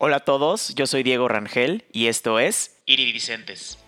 Hola a todos, yo soy Diego Rangel y esto es Iridicentes.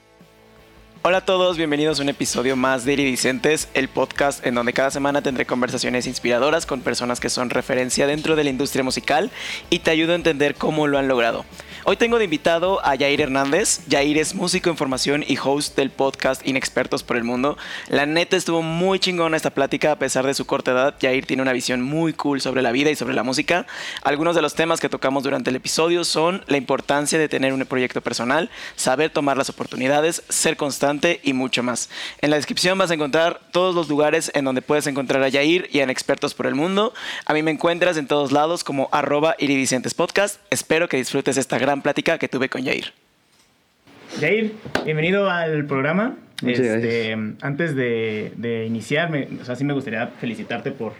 Hola a todos, bienvenidos a un episodio más de Iridicentes, el podcast en donde cada semana tendré conversaciones inspiradoras con personas que son referencia dentro de la industria musical y te ayudo a entender cómo lo han logrado. Hoy tengo de invitado a Jair Hernández. Jair es músico en formación y host del podcast Inexpertos por el Mundo. La neta estuvo muy chingona esta plática a pesar de su corta edad. Jair tiene una visión muy cool sobre la vida y sobre la música. Algunos de los temas que tocamos durante el episodio son la importancia de tener un proyecto personal, saber tomar las oportunidades, ser constante y mucho más. En la descripción vas a encontrar todos los lugares en donde puedes encontrar a Jair y a Expertos por el Mundo. A mí me encuentras en todos lados como arroba podcast. Espero que disfrutes esta gran plática que tuve con Jair. Jair, bienvenido al programa. Este, antes de, de iniciar, me, o sea, sí me gustaría felicitarte por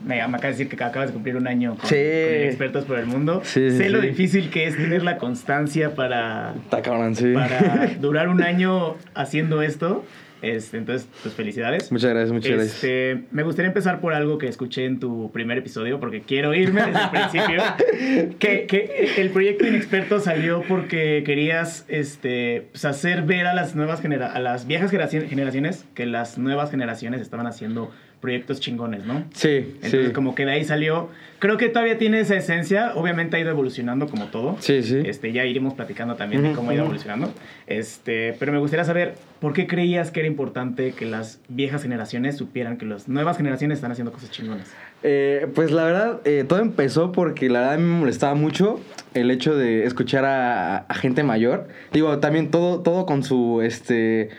me, me acabas de decir que acabas de cumplir un año con, Sí. con Expertos por el Mundo. Sí, sí, sé lo difícil que es tener la constancia para, Está cabrón, sí. para durar un año haciendo esto. Este, entonces, pues felicidades. Muchas gracias, muchas gracias. Este, me gustaría empezar por algo que escuché en tu primer episodio, porque quiero irme desde el principio. que, que el proyecto Inexperto salió porque querías este, pues, hacer ver a las nuevas genera a las viejas generaci- generaciones que las nuevas generaciones estaban haciendo proyectos chingones, ¿no? Sí, Entonces, sí. como que de ahí salió. Creo que todavía tiene esa esencia. Obviamente ha ido evolucionando como todo. Sí, sí. Este, ya iremos platicando también de cómo ha ido evolucionando. Este, pero me gustaría saber por qué creías que era importante que las viejas generaciones supieran que las nuevas generaciones están haciendo cosas chingonas. Eh, pues la verdad, eh, todo empezó porque la verdad me molestaba mucho el hecho de escuchar a, a gente mayor. Digo, también todo, todo con su, este,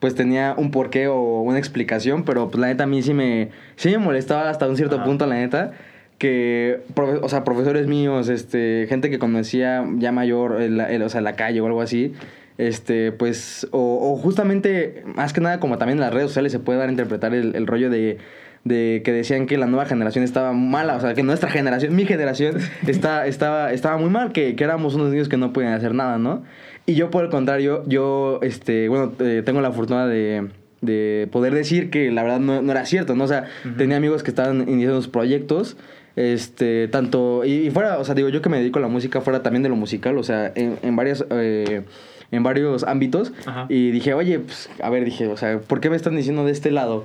pues tenía un porqué o una explicación, pero pues la neta a mí sí me, sí me molestaba hasta un cierto Ajá. punto, la neta. Que, o sea, profesores míos, este, gente que conocía ya mayor, en la- en- o sea, la calle o algo así, este, pues, o, o justamente, más que nada, como también en las redes sociales se puede dar a interpretar el, el rollo de, de que decían que la nueva generación estaba mala, o sea, que nuestra generación, mi generación, está, estaba, estaba muy mal, que, que éramos unos niños que no podían hacer nada, ¿no? Y yo, por el contrario, yo, este, bueno, eh, tengo la fortuna de, de poder decir que la verdad no, no era cierto, ¿no? O sea, tenía amigos que estaban iniciando sus proyectos, este, tanto, y, y fuera, o sea, digo, yo que me dedico a la música, fuera también de lo musical, o sea, en, en varias... eh, en varios ámbitos Ajá. y dije, oye, pues, a ver, dije, o sea, ¿por qué me están diciendo de este lado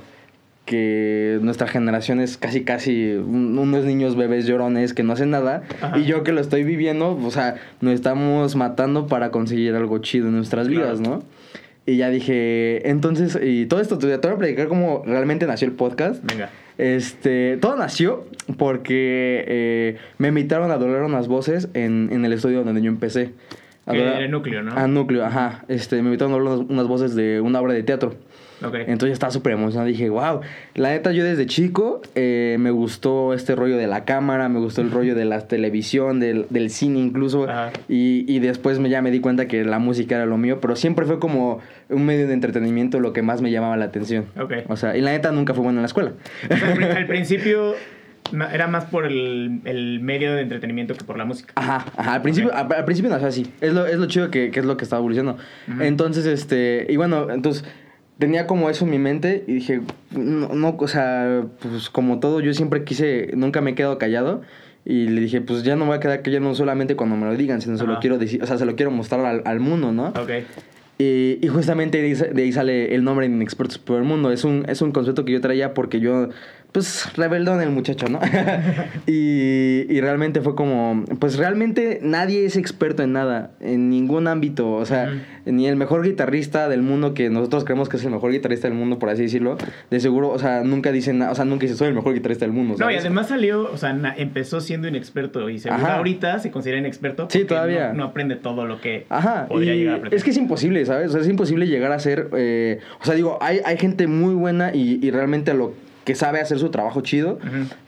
que nuestra generación es casi, casi un- unos niños bebés llorones que no hacen nada Ajá. y yo que lo estoy viviendo, o sea, nos estamos matando para conseguir algo chido en nuestras Claro. vidas, ¿no? Y ya dije, entonces, y todo esto, te voy a platicar cómo realmente nació el podcast. Venga. Este, todo nació porque eh, me invitaron a doblar unas voces en, en el estudio donde yo empecé. A Que era Núcleo, ¿no? A Núcleo, ajá. Este, me invitaron a doblar unas, unas voces de una obra de teatro. Entonces estaba súper emocionado. Dije, wow. La neta, yo desde chico eh, me gustó este rollo de la cámara, me gustó el rollo de la televisión, del, del cine incluso. Y, y después me, ya me di cuenta que la música era lo mío, pero siempre fue como un medio de entretenimiento lo que más me llamaba la atención. O sea, y la neta nunca fue bueno en la escuela. O sea, al, pri- al principio era más por el, el medio de entretenimiento que por la música. Ajá, ajá. Al principio, al, al principio nació así. Es lo, es lo chido que, que es lo que estaba evolucionando. Entonces, este. Y bueno, entonces. Tenía como eso en mi mente y dije, no, no, o sea, pues como todo, yo siempre quise, nunca me he quedado callado. Y le dije, pues ya no voy a quedar callado no solamente cuando me lo digan, sino se lo quiero decir, o sea, se lo quiero mostrar al, al mundo, ¿no? Ok. Y, y justamente de ahí, sa- de ahí sale el nombre de Inexpertos por el Mundo. Es un, es un concepto que yo traía porque yo, pues, rebeldón el muchacho, ¿no? y, y realmente fue como, pues realmente nadie es experto en nada, en ningún ámbito. O sea, ni el mejor guitarrista del mundo, que nosotros creemos que es el mejor guitarrista del mundo, por así decirlo, de seguro, o sea, nunca dicen, nada, o sea, nunca dice, soy el mejor guitarrista del mundo. No, y además salió, o sea, empezó siendo inexperto y seguro Ajá. ahorita se considera inexperto Sí, todavía. No, no aprende todo lo que Ajá, podría y llegar a aprender. es que es imposible, ¿sabes? O sea, es imposible llegar a ser, eh, o sea, digo, hay, hay gente muy buena y, y realmente a lo que sabe hacer su trabajo chido,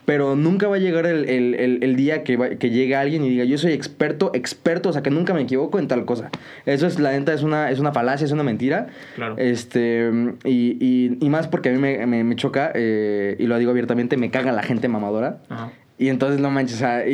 pero nunca va a llegar el, el- el- el día que, va- que llegue alguien y diga, yo soy experto, experto, o sea, que nunca me equivoco en tal cosa. Eso es, la neta, es una, es una falacia, es una mentira. Claro. Este, y, y- y más porque a mí me, me- me choca, eh, y lo digo abiertamente, me caga la gente mamadora. Ajá. Y entonces, no manches, y,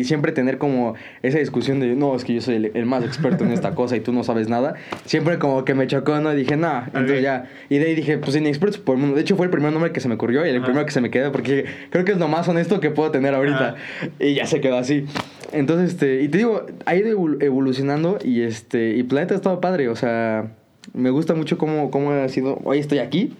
y siempre tener como esa discusión de, no, es que yo soy el, el más experto en esta cosa y tú no sabes nada. Siempre como que me chocó, ¿no? Y dije, no, entonces ya. Y de ahí dije, pues inexpertos por el mundo. De hecho, fue el primer nombre que se me ocurrió y el Ajá. primero que se me quedó porque creo que es lo más honesto que puedo tener ahorita. Y ya se quedó así. Entonces, este, y te digo, ha ido evol- evolucionando y este, y Planeta ha estado padre, o sea, me gusta mucho cómo, cómo ha sido, hoy estoy aquí.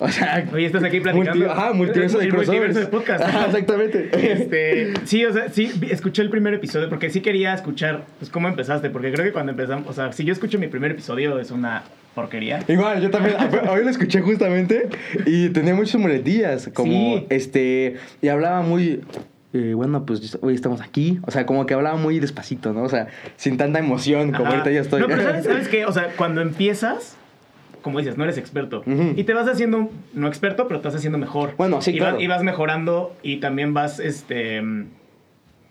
O sea, Oye, estás aquí platicando. multi- ajá, multiverso de El multiverso crossovers. de podcast. Ajá, exactamente. Este, sí, o sea, sí, escuché el primer episodio porque sí quería escuchar pues, cómo empezaste, porque creo que cuando empezamos, o sea, si yo escucho mi primer episodio es una porquería. Igual, yo también, hoy lo escuché justamente y tenía muchas muletillas, como, Sí. este, y hablaba muy, eh, bueno, pues hoy estamos aquí, o sea, como que hablaba muy despacito, ¿no? O sea, sin tanta emoción, como Ajá. ahorita ya estoy. No, pero ¿sabes, ¿sabes qué? O sea, cuando empiezas, como dices, no eres experto. Ujú. Y te vas haciendo, no experto, pero te vas haciendo mejor. Bueno, sí, y vas- claro. y vas mejorando y también vas, este,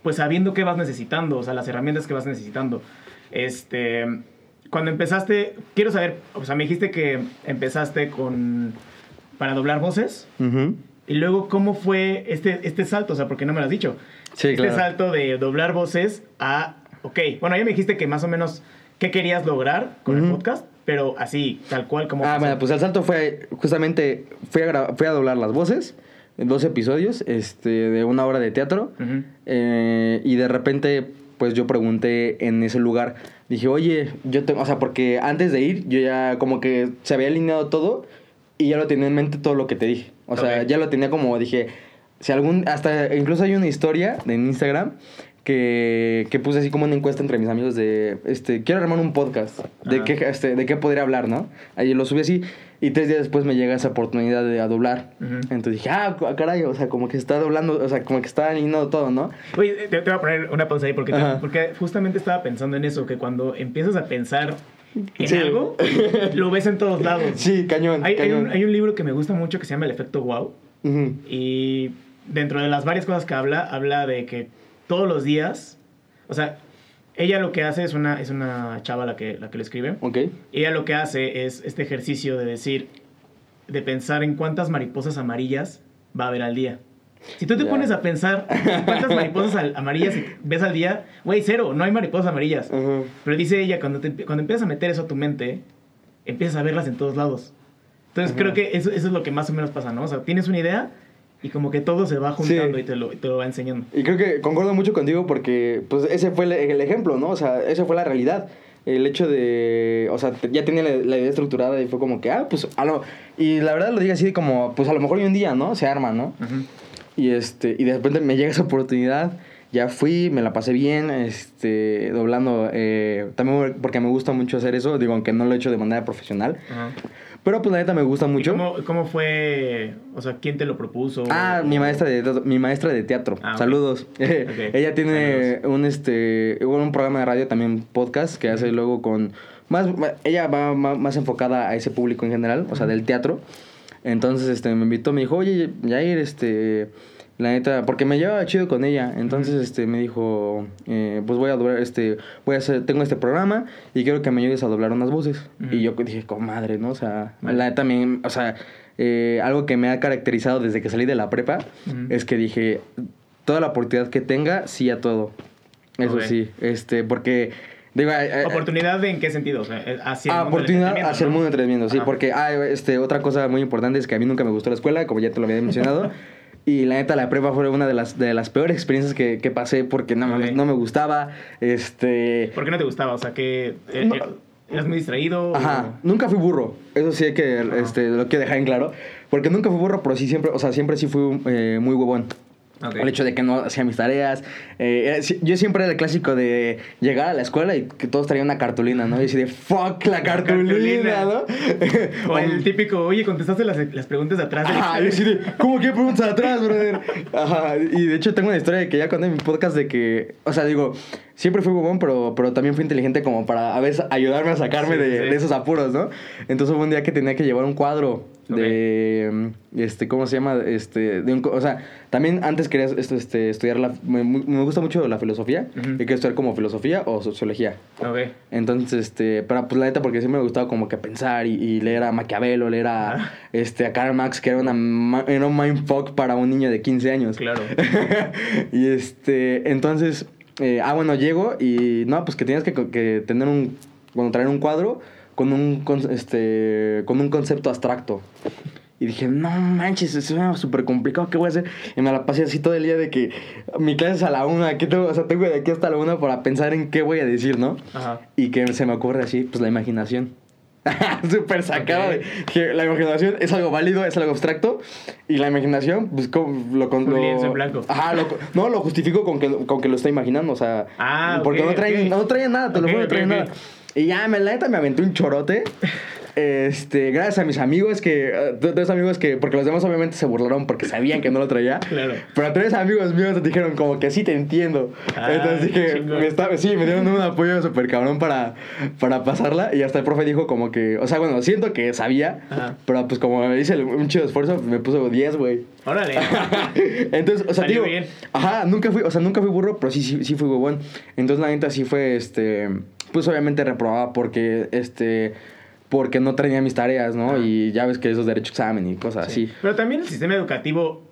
pues sabiendo qué vas necesitando, o sea, las herramientas que vas necesitando. Este, cuando empezaste, quiero saber, o sea, me dijiste que empezaste con, para doblar voces. Ujú. Y luego, ¿cómo fue este, este salto? O sea, porque no me lo has dicho. Sí, este claro. salto de doblar voces a, ok, bueno, ya me dijiste que más o menos qué querías lograr con el Ujú. podcast, pero así, tal cual como... Ah, bueno, pues el salto fue justamente, fui a, fui a doblar las voces dos episodios este, de una hora de teatro. Eh, y de repente, pues yo pregunté en ese lugar, dije, oye, yo tengo, o sea, porque antes de ir, yo ya como que se había alineado todo y ya lo tenía en mente todo lo que te dije. O sea, ya lo tenía como, dije, si algún, hasta incluso hay una historia en Instagram que, que puse así como una encuesta entre mis amigos de, este, quiero armar un podcast, de Ajá. qué, este, de qué podría hablar, ¿no? Ahí lo subí así y tres días después me llega esa oportunidad de a doblar. Entonces dije, ah, caray, o sea, como que está doblando, o sea, como que está alineado todo, ¿no? Oye, te, te voy a poner una pausa ahí porque, te- porque justamente estaba pensando en eso, que cuando empiezas a pensar en Sí. algo, lo ves en todos lados. Sí, cañón, Hay, un, hay un libro que me gusta mucho que se llama El efecto wow. Ujú. Y dentro de las varias cosas que habla, habla de que todos los días, o sea, ella lo que hace es una, es una chava la que, la que lo escribe. Ok. Ella lo que hace es este ejercicio de decir, de pensar en cuántas mariposas amarillas va a haber al día. Si tú te pones a pensar en cuántas mariposas al- amarillas ves al día, güey, cero, no hay mariposas amarillas. Pero dice ella, cuando, te, cuando empiezas a meter eso a tu mente, empiezas a verlas en todos lados. Entonces creo que eso, eso es lo que más o menos pasa, ¿no? O sea, tienes una idea y como que todo se va juntando Sí. y te lo, te lo va enseñando. Y creo que concuerdo mucho contigo porque, pues, ese fue el, el ejemplo, ¿no? O sea, esa fue la realidad. El hecho de, o sea, ya tenía la, la idea estructurada y fue como que, ah, pues, a lo... Y la verdad lo digo así como, pues, a lo mejor hoy un día, ¿no? Se arma, ¿no? Y, este, y de repente me llega esa oportunidad, ya fui, me la pasé bien, este, doblando, eh, también porque me gusta mucho hacer eso, digo, aunque no lo he hecho de manera profesional, Ajá. pero pues la neta me gusta ¿Y mucho. cómo, cómo fue, o sea, quién te lo propuso? Ah, mi maestra de teatro, mi maestra de teatro. Ah. Saludos. Ella tiene un este un programa de radio también podcast que hace luego con más ella va más, enfocada a ese público en general, o sea, del teatro. Entonces este me invitó, me dijo, "Oye, Jair, este la neta, porque me llevaba chido con ella, entonces este me dijo, eh, pues voy a doblar, este, voy a hacer, tengo este programa y quiero que me ayudes a doblar unas voces. Y yo dije, comadre, ¿no? O sea, la neta me, o sea, eh, algo que me ha caracterizado desde que salí de la prepa es que dije, toda la oportunidad que tenga, sí a todo. Eso sí, este, porque, digo, eh, eh, ¿Oportunidad en qué sentido? O sea, eh, hacia el Ah, mundo oportunidad entretenimiento, hacia el mundo del entretenimiento, sí, Ajá. porque ah, este, otra cosa muy importante es que a mí nunca me gustó la escuela, como ya te lo había mencionado. Y la neta, la prepa fue una de las, de las peores experiencias que, que pasé porque no, me- no me gustaba. Este. ¿Por qué no te gustaba? O sea, que eh, No. eh, eras muy distraído. Ajá, o- nunca fui burro. Eso sí hay que, este, lo quiero dejar en claro. Porque nunca fui burro, pero sí siempre, o sea, siempre sí fui eh, muy huevón. El hecho de que no hacía mis tareas. Eh, yo siempre era el clásico de llegar a la escuela y que todos traían una cartulina, ¿no? Y así de, fuck la cartulina, cartulina. ¿no? O el típico, oye, contestaste las, las preguntas de atrás Ajá, y así de, ¿cómo que preguntas atrás, brother? Ajá, y de hecho tengo una historia de que ya conté en mi podcast de que, o sea, digo, siempre fui bobón, pero, pero también fui inteligente como para a veces ayudarme a sacarme Sí, de, sí. de esos apuros, ¿no? Entonces hubo un día que tenía que llevar un cuadro de, este, ¿cómo se llama? Este, de un, o sea, también antes quería esto, este, estudiar la, me, me gusta mucho la filosofía, Ujú. y quería estudiar como filosofía o sociología. Ok. Entonces, este, pero pues la neta, porque siempre me gustaba como que pensar y, y leer a Maquiavelo, leer a, Ah. este, a Karl Marx, que era, una, era un mindfuck para un niño de 15 años. Claro. y este, entonces, eh, ah, bueno, llego y no, pues que tenías que, que tener un, bueno, traer un cuadro con un, con- este, con un concepto abstracto. Y dije, no manches, eso es súper complicado, ¿qué voy a hacer? Y me la pasé así todo el día de que mi clase es a la una, ¿qué tengo? O sea, tengo de aquí hasta la una para pensar en qué voy a decir, ¿no? Ajá. Y que se me ocurre así, pues la imaginación. Súper sacado. Ok. de que la imaginación es algo válido, es algo abstracto. Y la imaginación, pues como lo... con- lo- en blanco. Ajá, lo- no, lo justifico con que, con que lo está imaginando, o sea... Ah, Porque no traen, ok. no traen nada, te lo juro, no traen nada. Y ya, me, la neta me aventé un chorote. Este, gracias a mis amigos que... Tres amigos que... Porque los demás obviamente se burlaron porque sabían que no lo traía. Claro. Pero tres amigos míos dijeron como que sí te entiendo. Ah, Entonces dije, me está- sí, me dieron un apoyo súper cabrón para, para pasarla. Y hasta el profe dijo como que, o sea, bueno, siento que sabía. Ajá. Pero pues como me hice un chido esfuerzo, me puso 10, güey. Órale. Entonces, o sea, Salió digo, bien. ajá, nunca fui, o sea, nunca fui burro, pero sí, sí, sí fui huevón. Entonces, la neta sí fue, este, pues obviamente reprobaba porque, este, porque no traía mis tareas, ¿no? Ajá. Y ya ves que esos derecho examen y cosas así. Pero también el sistema educativo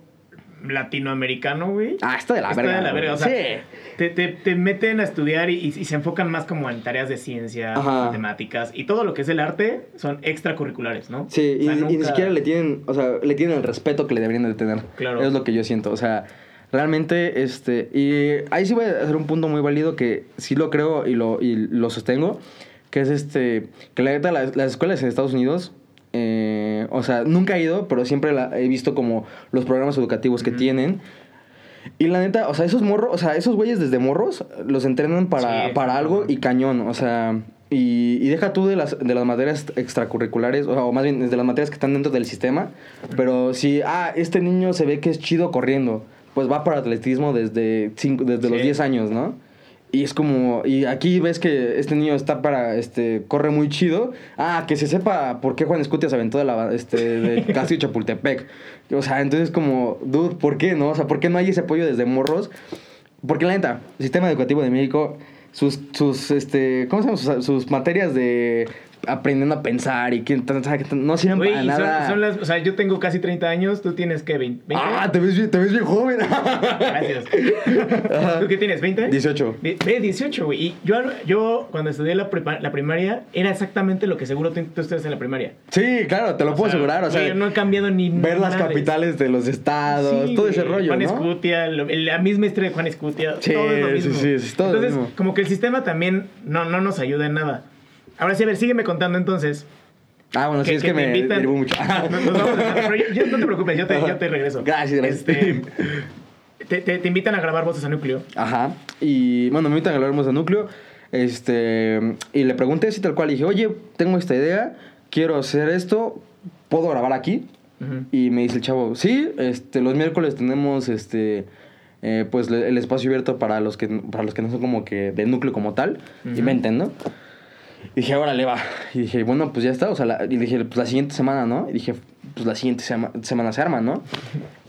latinoamericano, güey. Ah, está de la está verga. de la verga. O güey. sea, sí. te, te, te meten a estudiar y, y se enfocan más como en tareas de ciencia, Ajá. matemáticas y todo lo que es el arte son extracurriculares, ¿no? Sí, O sea, y, y ni nunca- siquiera le tienen, o sea, le tienen el respeto que le deberían de tener. Claro. Es lo que yo siento, o sea, realmente, este, y ahí sí voy a hacer un punto muy válido que sí lo creo y lo, y lo sostengo, que es este, que la neta, las, las escuelas en Estados Unidos, eh, o sea, nunca he ido, pero siempre la- he visto como los programas educativos que Ujú. tienen. Y la neta, o sea, esos morros, o sea, esos güeyes desde morros los entrenan para, Sí, para algo y cañón, o sea, y, y deja tú de las, de las materias extracurriculares, o, sea, o más bien de las materias que están dentro del sistema, pero si, ah, este niño se ve que es chido corriendo, pues va para atletismo desde, cinco, desde los Sí. 10 años, ¿no? Y es como, y aquí ves que este niño está para, este, corre muy chido. Ah, que se sepa por qué Juan Escutia se aventó de la, este, de Castillo Chapultepec. O sea, entonces como, dude, ¿por qué no? O sea, ¿por qué no hay ese apoyo desde morros? Porque la neta, el sistema educativo de México, sus, sus, este, ¿cómo se llama? Sus, sus materias de aprendiendo a pensar y que no sirven Güey, para y son, nada. son las, o sea, yo tengo casi 30 años, tú tienes que 20. Ah, te ves bien, te ves bien joven. Gracias. ¿Tú qué tienes? ¿20? 18. Ve, ve, 18, güey. Y yo, yo cuando estudié la, prepa- la primaria, era exactamente lo que seguro tú, tú estudias en la primaria. Sí, claro, te lo puedo sea, asegurar. O sea, güey, no he cambiado ni ver las capitales de los estados, Sí, todo ese güey, rollo, Juan ¿no? Escutia, lo- la misma historia de Juan Escutia. Sí, todo es lo sí, mismo. sí, es todo lo entonces, mismo. como que el sistema también no, no nos ayuda en nada. Ahora sí, a ver, sígueme contando entonces. Ah, bueno, sí, es que, te me invitan- mucho. A- pero yo- yo- no te preocupes, yo te, yo te regreso. Gracias, gracias. Este, te, te- te invitan a grabar voces a núcleo. Ajá. Y bueno, me invitan a hablar de núcleo. Este. Y le pregunté así tal cual. Y dije, oye, tengo esta idea, quiero hacer esto, ¿puedo grabar aquí? Y me dice el chavo, sí, este, los miércoles tenemos este. eh, pues el espacio abierto para los que para los que no son como que del núcleo como tal. Y venten, ¿no? Y dije, órale, va. Y dije, bueno, pues ya está. O sea, la- y dije, pues la siguiente semana, ¿no? Y dije, pues la siguiente sema- semana se arma, ¿no?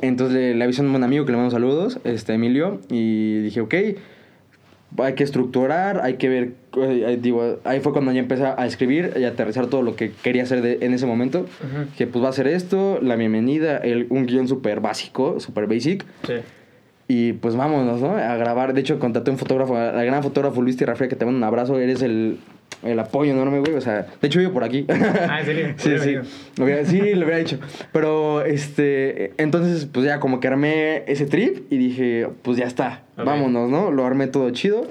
Entonces le, le avisé a un buen amigo que le mando saludos, este Emilio, y dije, ok, hay que estructurar, hay que ver, eh, digo, ahí fue cuando ya empecé a escribir y a aterrizar todo lo que quería hacer de- en ese momento. Ujú. Que pues va a ser esto, la bienvenida, el, un guion súper básico, súper basic. Sí. Y pues vámonos, ¿no? A grabar. De hecho, contraté a un fotógrafo, al gran fotógrafo Luis Tierrafría, que te mando un abrazo. Eres el, el apoyo enorme, güey. O sea, de hecho, vivo por aquí. Ah, ¿en serio? sí, sí. Lo hubiera- sí, lo hubiera dicho. Pero, este, entonces, pues ya como que armé ese trip y dije, pues ya está, Ok. vámonos, ¿no? Lo armé todo chido.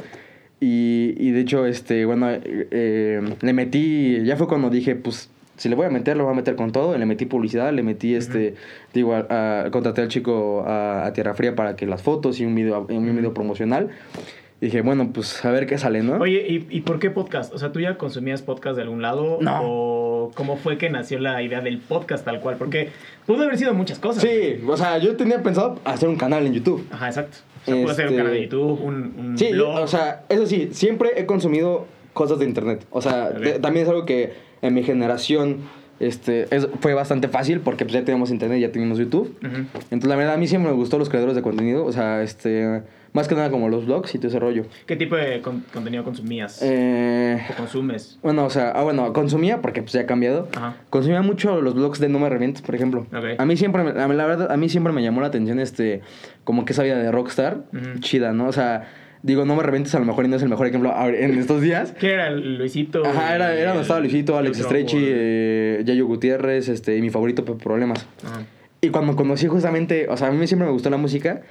Y, y de hecho, este, bueno, eh, eh, le metí, ya fue cuando dije, pues, si le voy a meter, lo voy a meter con todo. Le metí publicidad, le metí, este, digo, a- a- contraté al chico a, a Tierra Fría para que las fotos y un video, un video promocional. Y dije, bueno, pues a ver qué sale, ¿no? Oye, ¿y, ¿y por qué podcast? O sea, ¿tú ya consumías podcast de algún lado? No. ¿O cómo fue que nació la idea del podcast tal cual? Porque pudo haber sido muchas cosas. Sí, o sea, yo tenía pensado hacer un canal en YouTube. Ajá, exacto. O sea, pudo ser un Este- canal de YouTube, un, un Sí, blog. o sea, eso sí, siempre he consumido cosas de internet. O sea, también es algo que en mi generación este, es- fue bastante fácil porque pues, ya teníamos internet, ya teníamos YouTube. Entonces, la verdad, a mí siempre me gustó los creadores de contenido. O sea, este, más que nada como los blogs y todo ese rollo. ¿Qué tipo de con- contenido consumías? Eh, ¿O consumes? bueno, o sea, ah, bueno, consumía porque pues ya ha cambiado. Ajá. Consumía mucho los blogs de No Me Revientes, por ejemplo. Ok. A mí siempre, me- a mí, la verdad, a mí siempre me llamó la atención este, como que esa vida de rockstar, Ujú. chida, ¿no? O sea, digo, No Me Revientes a lo mejor y no es el mejor ejemplo en estos días. ¿Qué era Luisito? Ajá, era, era donde estaba Luisito, Alex o- eh, Yayo Gutiérrez, este, y mi favorito, Problemas. Ajá. Y cuando conocí justamente, o sea, a mí siempre me gustó la música.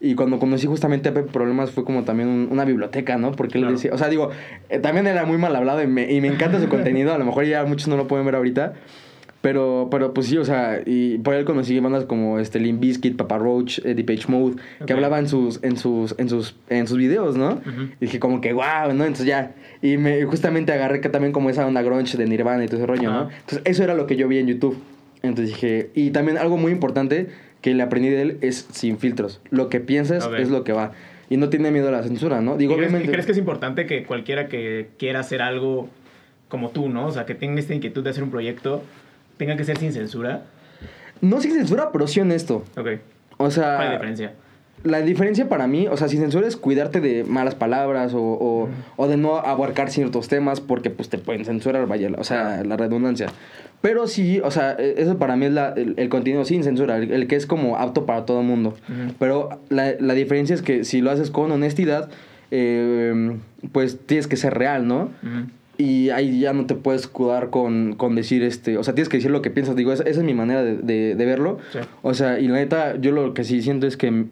Y cuando conocí justamente a Pepe Problemas fue como también un- una biblioteca, ¿no? Porque él Claro. decía, o sea, digo, eh, también era muy mal hablado y me, y me encanta su contenido. A lo mejor ya muchos no lo pueden ver ahorita. Pero, pero pues sí, o sea, y por él conocí bandas como este Limp Bizkit, Papa Roach, Eddie Page Mode, que hablaban en sus, en sus, en sus, en sus videos, ¿no? Ujú. Y dije como que wow, ¿no? Entonces ya. Y me justamente agarré que también como esa onda grunge de Nirvana y todo ese rollo, ¿no? Ajá. Entonces eso era lo que yo vi en YouTube. Entonces dije, y también algo muy importante que le aprendí de él es sin filtros. Lo que piensas Ok. es lo que va. Y no tiene miedo a la censura, ¿no? Digo, ¿Y crees, y obviamente. crees que es importante que cualquiera que quiera hacer algo como tú, ¿no? O sea, que tenga esta inquietud de hacer un proyecto, tenga que ser sin censura. No sin censura, pero sí honesto. Ok. O sea. ¿Cuál es la diferencia? La diferencia para mí, o sea, sin censura es cuidarte de malas palabras o, o, o de no abarcar ciertos temas porque pues te pueden censurar, vaya, o sea, la redundancia. Pero sí, o sea, e- eso para mí es la- el, el contenido sin censura, el, el que es como apto para todo el mundo. Ujú. Pero la, la diferencia es que si lo haces con honestidad, eh, pues tienes que ser real, ¿no? Ujú. Y ahí ya no te puedes escudar con, con decir, este, o sea, tienes que decir lo que piensas. Digo, esa, esa es mi manera de, de- de verlo. Sí. O sea, y la neta, yo lo que sí siento es que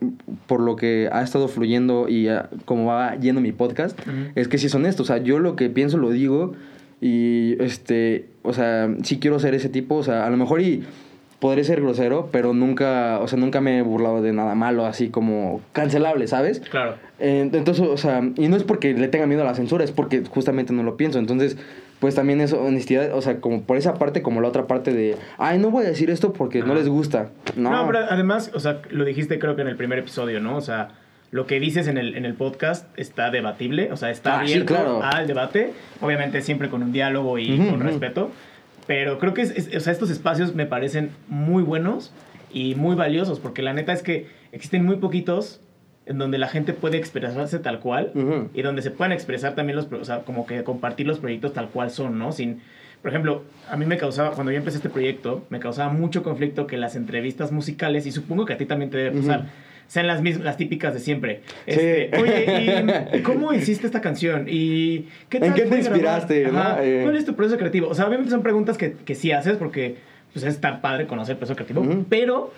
por lo que ha estado fluyendo y como va yendo mi podcast, es que sí es honesto. O sea, yo lo que pienso lo digo y, este, o sea, sí quiero ser ese tipo. O sea, a lo mejor y podré ser grosero, pero nunca, o sea, nunca me he burlado de nada malo, así como cancelable, ¿sabes? Claro. Eh, Entonces, o sea, y no es porque le tenga miedo a la censura, es porque justamente no lo pienso. Entonces, pues también es honestidad, o sea, como por esa parte, como la otra parte de, ay, no voy a decir esto porque no les gusta. No, No. pero además, o sea, lo dijiste creo que en el primer episodio, ¿no? O sea, lo que dices en el, en el podcast está debatible, o sea, está Ah, sí, abierto claro. al debate, obviamente siempre con un diálogo y con respeto, pero creo que es- es- o sea, estos espacios me parecen muy buenos y muy valiosos, porque la neta es que existen muy poquitos en donde la gente puede expresarse tal cual y donde se puedan expresar también los, o sea, como que compartir los proyectos tal cual son, ¿no? Sin, por ejemplo, a mí me causaba, cuando yo empecé este proyecto, me causaba mucho conflicto que las entrevistas musicales, y supongo que a ti también te debe pasar. Sean las mismas, las típicas de siempre. Sí. Este, Oye, ¿y cómo hiciste esta canción? ¿Y qué ¿En qué te inspiraste, no? Eh. ¿Cuál es tu proceso creativo? O sea, obviamente son preguntas que, que sí haces porque pues, es tan padre conocer el proceso creativo, Ujú. pero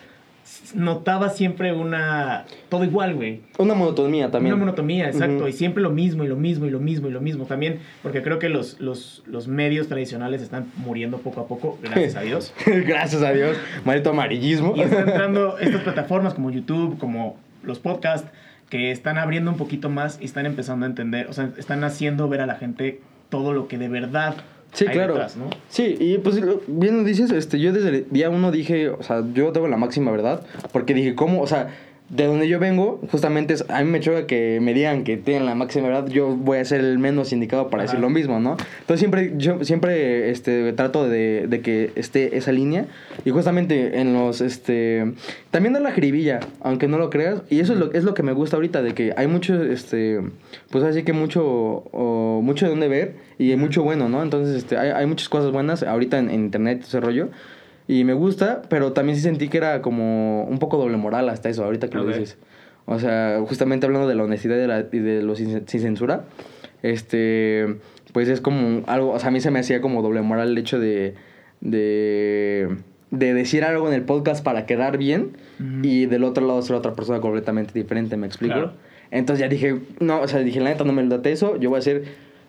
notaba siempre una... Todo igual, güey. Una monotonía también. Una monotomía, exacto. Y siempre lo mismo y lo mismo y lo mismo y lo mismo. También porque creo que los, los, los medios tradicionales están muriendo poco a poco, gracias a Dios. Gracias a Dios, maldito amarillismo. Y están entrando estas plataformas como YouTube, como los podcasts, que están abriendo un poquito más y están empezando a entender, o sea, están haciendo ver a la gente todo lo que de verdad Sí, claro. detrás, ¿no? Sí, y pues bien lo dices, este, yo desde el día uno dije, o sea, yo tengo la máxima verdad, porque dije, ¿cómo? O sea, de donde yo vengo, justamente es- a mí me choca que me digan que tienen la máxima verdad, yo voy a ser el menos indicado para Ajá. decir lo mismo, ¿no? Entonces siempre, yo siempre este, trato de, de que esté esa línea, y justamente en los, este, también da la jiribilla, aunque no lo creas, y eso es lo, es lo que me gusta ahorita, de que hay mucho, este, pues así que mucho, o, mucho de dónde ver, y hay mucho bueno, ¿no? Entonces, este, hay, hay muchas cosas buenas ahorita en, en internet, ese rollo. Y me gusta, pero también sí sentí que era como un poco doble moral hasta eso, ahorita que Ok. lo dices. O sea, justamente hablando de la honestidad y de, la- de lo sin, sin censura, este, pues es como algo, o sea, a mí se me hacía como doble moral el hecho de, de, de decir algo en el podcast para quedar bien y del otro lado ser otra persona completamente diferente, ¿me explico? Claro. Entonces ya dije, no, o sea, dije, la neta no me late eso, yo voy a ser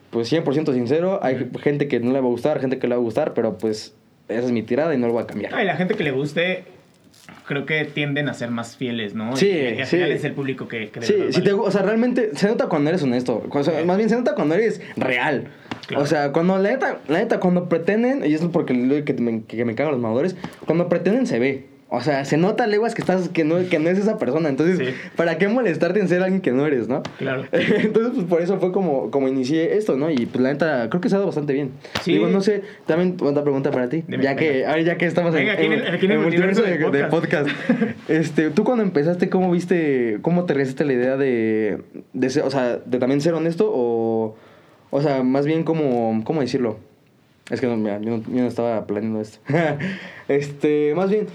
pues 100% sincero, hay gente que no le va a gustar, gente que le va a gustar, pero pues esa es mi tirada y no lo voy a cambiar. Ay, la gente que le guste, creo que tienden a ser más fieles, ¿no? Sí, y, y al sí. final es el público que, que Sí, si vale. o sea, realmente se nota cuando eres honesto. O sea, Sí. Más bien se nota cuando eres real. Claro. O sea, cuando la neta, la neta, cuando pretenden, y eso es porque que me, que me cagan los mamadores, cuando pretenden se ve. O sea, se nota leguas que estás, que no, que no es esa persona. Entonces, Sí. ¿para qué molestarte en ser alguien que no eres, no? Claro. Entonces, pues por eso fue como, como inicié esto, ¿no? Y pues la neta, creo que se ha dado bastante bien. Sí. Digo, no sé, también otra pregunta para ti. Dime, ya que, ya que estamos Venga, aquí en el- aquí en el multiverso multiverso de, de de podcast. este, tú cuando empezaste, ¿cómo viste, cómo te realizaste la idea de, de ser, o sea, de también ser honesto o, o sea, más bien como, ¿cómo decirlo? Es que no, mira, yo no, yo no estaba planeando esto. este, más bien,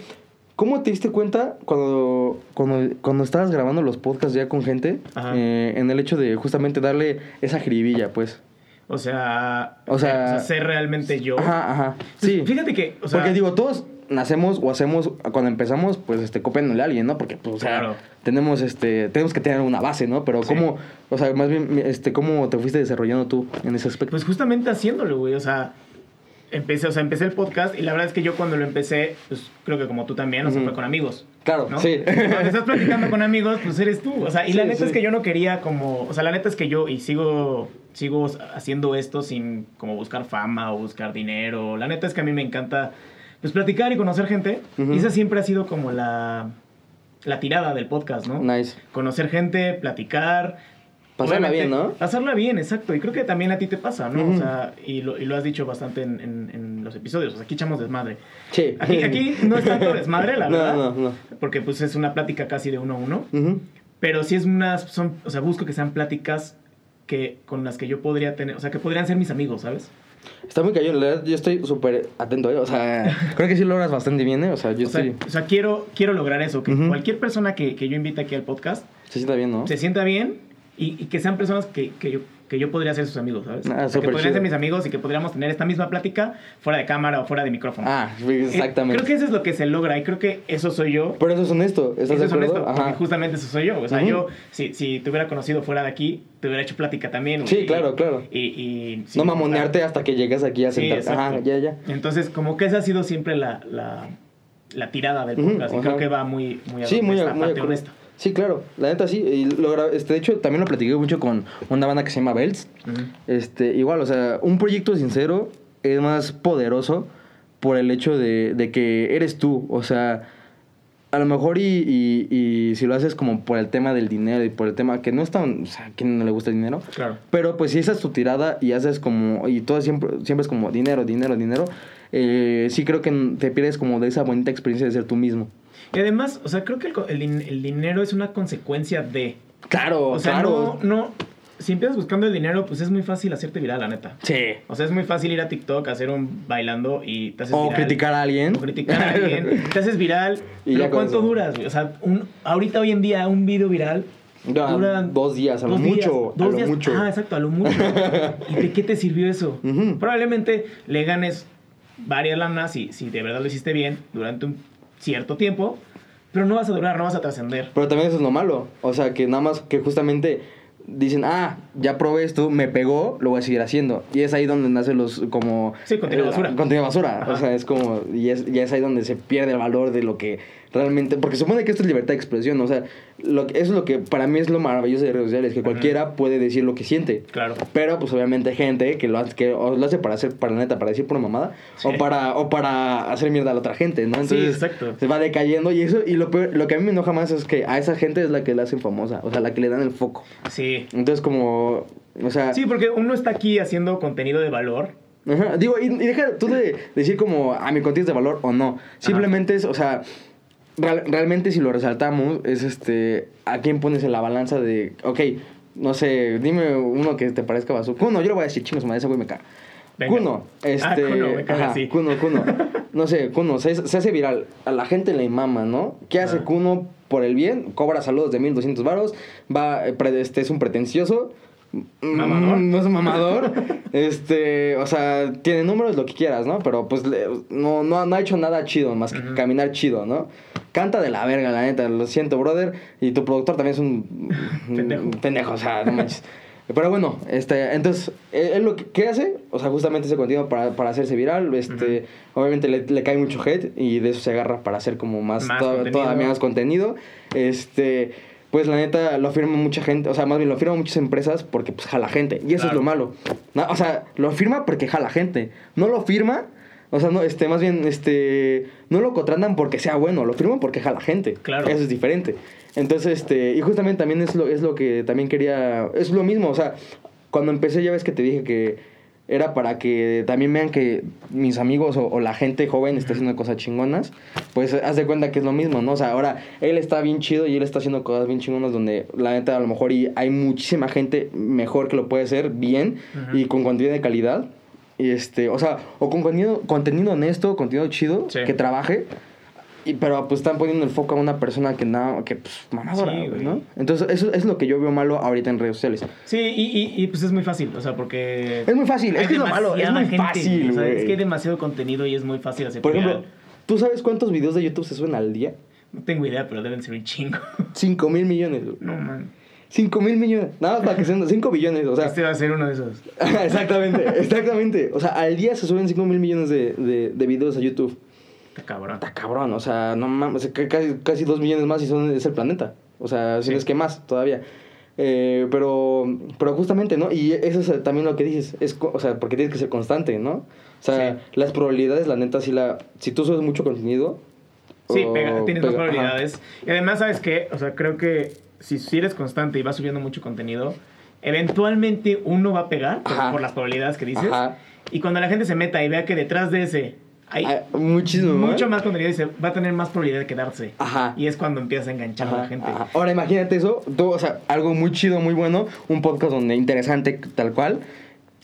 ¿cómo te diste cuenta cuando, cuando, cuando estabas grabando los podcasts ya con gente eh, en el hecho de justamente darle esa jiribilla, pues? O sea, O sea- ser realmente yo. Ajá, ajá. Sí. Fíjate que, o sea, Porque digo, todos nacemos o hacemos cuando empezamos, pues este copiándole a alguien, ¿no? Porque pues o sea, Claro. tenemos este tenemos que tener una base, ¿no? Pero Sí. cómo, o sea, más bien este cómo te fuiste desarrollando tú en ese aspecto. Pues justamente haciéndolo, güey. O sea, empecé, o sea, empecé el podcast y la verdad es que yo cuando lo empecé, pues creo que como tú también, o sea, fue con amigos. claro, ¿no? sí. Cuando estás platicando con amigos, pues eres tú. O sea, y la neta sí. es que yo no quería como, o sea, la neta es que yo y sigo sigo haciendo esto sin como buscar fama o buscar dinero. La neta es que a mí me encanta pues platicar y conocer gente. Y esa siempre ha sido como la la tirada del podcast, ¿no? nice. Conocer gente, platicar, Pasarla bien, ¿no? Pasarla bien, exacto. Y creo que también a ti te pasa, ¿no? Ujú. O sea, y lo, y lo has dicho bastante en, en- en los episodios. O sea, aquí echamos desmadre. Sí. Aquí, aquí no es tanto desmadre, la No, verdad. no, no. Porque pues es una plática casi de uno a uno. Ujú. Pero sí es unas, son, o sea, busco que sean pláticas que, con las que yo podría tener, o sea, que podrían ser mis amigos, ¿sabes? Está muy cañón, la verdad, yo estoy súper atento, ¿eh? O sea, creo que sí logras bastante bien, ¿eh? O sea, yo O sea, estoy... o sea, quiero, quiero lograr eso, que Ujú. cualquier persona que, que yo invite aquí al podcast Se sienta bien, ¿no? se sienta bien y, y que sean personas que, que yo, que yo podría ser sus amigos, ¿sabes? Ah, O sea, que podrían chido. ser mis amigos y que podríamos tener esta misma plática fuera de cámara o fuera de micrófono. Ah, Eh, exactamente. creo que eso es lo que se logra y creo que eso soy yo. Pero eso es honesto, ¿estás Eso es honesto, porque justamente eso soy yo. O sea, Ujú. yo, si, si te hubiera conocido fuera de aquí, te hubiera hecho plática también. Sí, y- claro, claro. Y, y- sí, no mamonearte hasta que llegas aquí a Sí, sentarte. Ajá, exacto. ya, ya. Entonces, como que esa ha sido siempre la, la, la tirada del podcast. y ajá. creo que va muy, muy a Sí, muy, esta muy honesta. Sí, claro. La neta sí. Y lo este, de hecho, también lo platiqué mucho con una banda que se llama Bells. Ujú. Este, igual, o sea, un proyecto sincero es más poderoso por el hecho de, de que eres tú. O sea, a lo mejor y, y, y si lo haces como por el tema del dinero y por el tema que no es tan... O sea, ¿a quién no le gusta el dinero? Claro. Pero pues si esa es tu tirada y haces como... Y todo siempre, siempre es como dinero, dinero, dinero. eh, sí creo que te pierdes como de esa bonita experiencia de ser tú mismo. Y además, o sea, creo que el, el din- el dinero es una consecuencia de. Claro, O sea, claro. no, no. Si empiezas buscando el dinero, pues es muy fácil hacerte viral, la neta. Sí. O sea, es muy fácil ir a TikTok, hacer un bailando y te haces O viral. criticar a alguien. O criticar a alguien. te haces viral. Y pero ¿cuánto eso. duras? O sea, un, ahorita hoy en día un video viral Ya, dura dos días, a lo dos días, mucho. dos a lo días. mucho. Ah, exacto, a lo mucho. ¿Y de qué te sirvió eso? Probablemente le ganes varias lanas si, si de verdad lo hiciste bien durante un cierto tiempo, pero no vas a durar, no vas a trascender. Pero también eso es lo malo. O sea, que nada más que justamente dicen, ah, ya probé esto, me pegó, lo voy a seguir haciendo. Y es ahí donde nace los como... Sí, contenido basura. Contenido basura. Ajá. O sea, es como... Y es, ya es ahí donde se pierde el valor de lo que realmente... Porque se supone que esto es libertad de expresión. O sea, lo eso es lo que para mí es lo maravilloso de redes sociales. Que cualquiera puede decir lo que siente. Claro. Pero pues obviamente hay gente que lo hace, que lo hace para hacer, para la neta, para decir pura mamada. Sí. O para, o para hacer mierda a la otra gente, ¿no? Sí, exacto. Se va decayendo y eso, y lo peor- lo que a mí me enoja más es que a esa gente es la que la hacen famosa, o sea, la que le dan el foco. Sí. Entonces como, o sea, Sí, porque uno está aquí haciendo contenido de valor. ajá, digo, y, y deja tú de decir como, a mi contenido es de valor o no. Simplemente es, o sea, real- realmente si lo resaltamos, es este, a quién pones en la balanza de, ok, no sé, dime uno que te parezca basura. Kuno, yo le voy a decir chingos, madre, ese güey me caga. Venga. Kuno, este. Ah, Kuno, me caga, ajá, sí. Kuno, Kuno. No sé, Kuno, se, se hace viral. A la gente le mama, ¿no? ¿Qué hace Ah. Kuno por el bien? Cobra saludos de 1200 varos. Va, eh, este es un pretencioso. Mamador. Mm, No es mamador. este, o sea, tiene números, lo que quieras, ¿no? Pero pues no, no, no ha hecho nada chido más que caminar chido, ¿no? Canta de la verga, la neta. Lo siento, brother. Y tu productor también es un. Pendejo. un pendejo, o sea, no manches. Pero bueno, este, entonces, él, lo que ¿qué hace, o sea, justamente ese contenido para, para hacerse viral, este, obviamente le, le cae mucho hate y de eso se agarra para hacer como más, Más to- contenido. todavía más contenido, este, pues la neta lo firma mucha gente, o sea, más bien lo firma muchas empresas porque pues jala gente. Y eso es lo malo. No, o sea, lo firma porque jala gente. No lo firma, o sea, no, este, más bien, este, no lo contratan porque sea bueno, lo firman porque jala gente. Claro. Eso es diferente. Entonces, este, y justamente también es lo, es lo que también quería, es lo mismo, o sea, cuando empecé ya ves que te dije que era para que también vean que mis amigos o, o la gente joven está haciendo cosas chingonas, pues haz de cuenta que es lo mismo, ¿no? O sea, ahora él está bien chido y él está haciendo cosas bien chingonas donde la neta a lo mejor y hay muchísima gente mejor que lo puede hacer bien y con contenido de calidad. Y este, o sea, o con contenido, contenido honesto, contenido chido, Sí. que trabaje. Y, pero pues están poniendo el foco a una persona que nada, que pues mamadora, Sí, güey. ¿no? Entonces, eso es lo que yo veo malo ahorita en redes sociales. Sí, y, y, y, pues es muy fácil, o sea, porque... Es muy fácil, es que es lo malo, es muy gente, fácil, o sea, güey. es que hay demasiado contenido y es muy fácil hacer Por ejemplo. ¿tú sabes cuántos videos de YouTube se suben al día? No tengo idea, pero deben ser un chingo. 5 mil millones, güey. No, man. 5 mil millones. Nada más para que sean 5 billones, o sea. este va a ser uno de esos. exactamente, exactamente. O sea, al día se suben 5 mil millones de, de, de videos a YouTube. Está cabrón. Está cabrón, o sea, no mames, ca- casi, casi 2 millones más y son, es el planeta. O sea, si Sí. no es que más todavía. Eh, pero, pero justamente, ¿no? Y eso es también lo que dices, es, o sea, porque tienes que ser constante, ¿no? O sea, Sí. las probabilidades, la neta, si, la, si tú subes mucho contenido... Sí, pega, tienes más pega- ajá. probabilidades. Y además, ¿sabes qué? O sea, creo que si, si eres constante y vas subiendo mucho contenido, eventualmente uno va a pegar por las probabilidades que dices. Ajá. Y cuando la gente se meta y vea que detrás de ese hay Ah, muchísimo mucho más. contenido, dice, va a tener más probabilidad de quedarse. Ajá. Y es cuando empieza a enganchar a la gente. ajá. Ahora imagínate eso, tú, o sea, algo muy chido, muy bueno, un podcast donde interesante tal cual,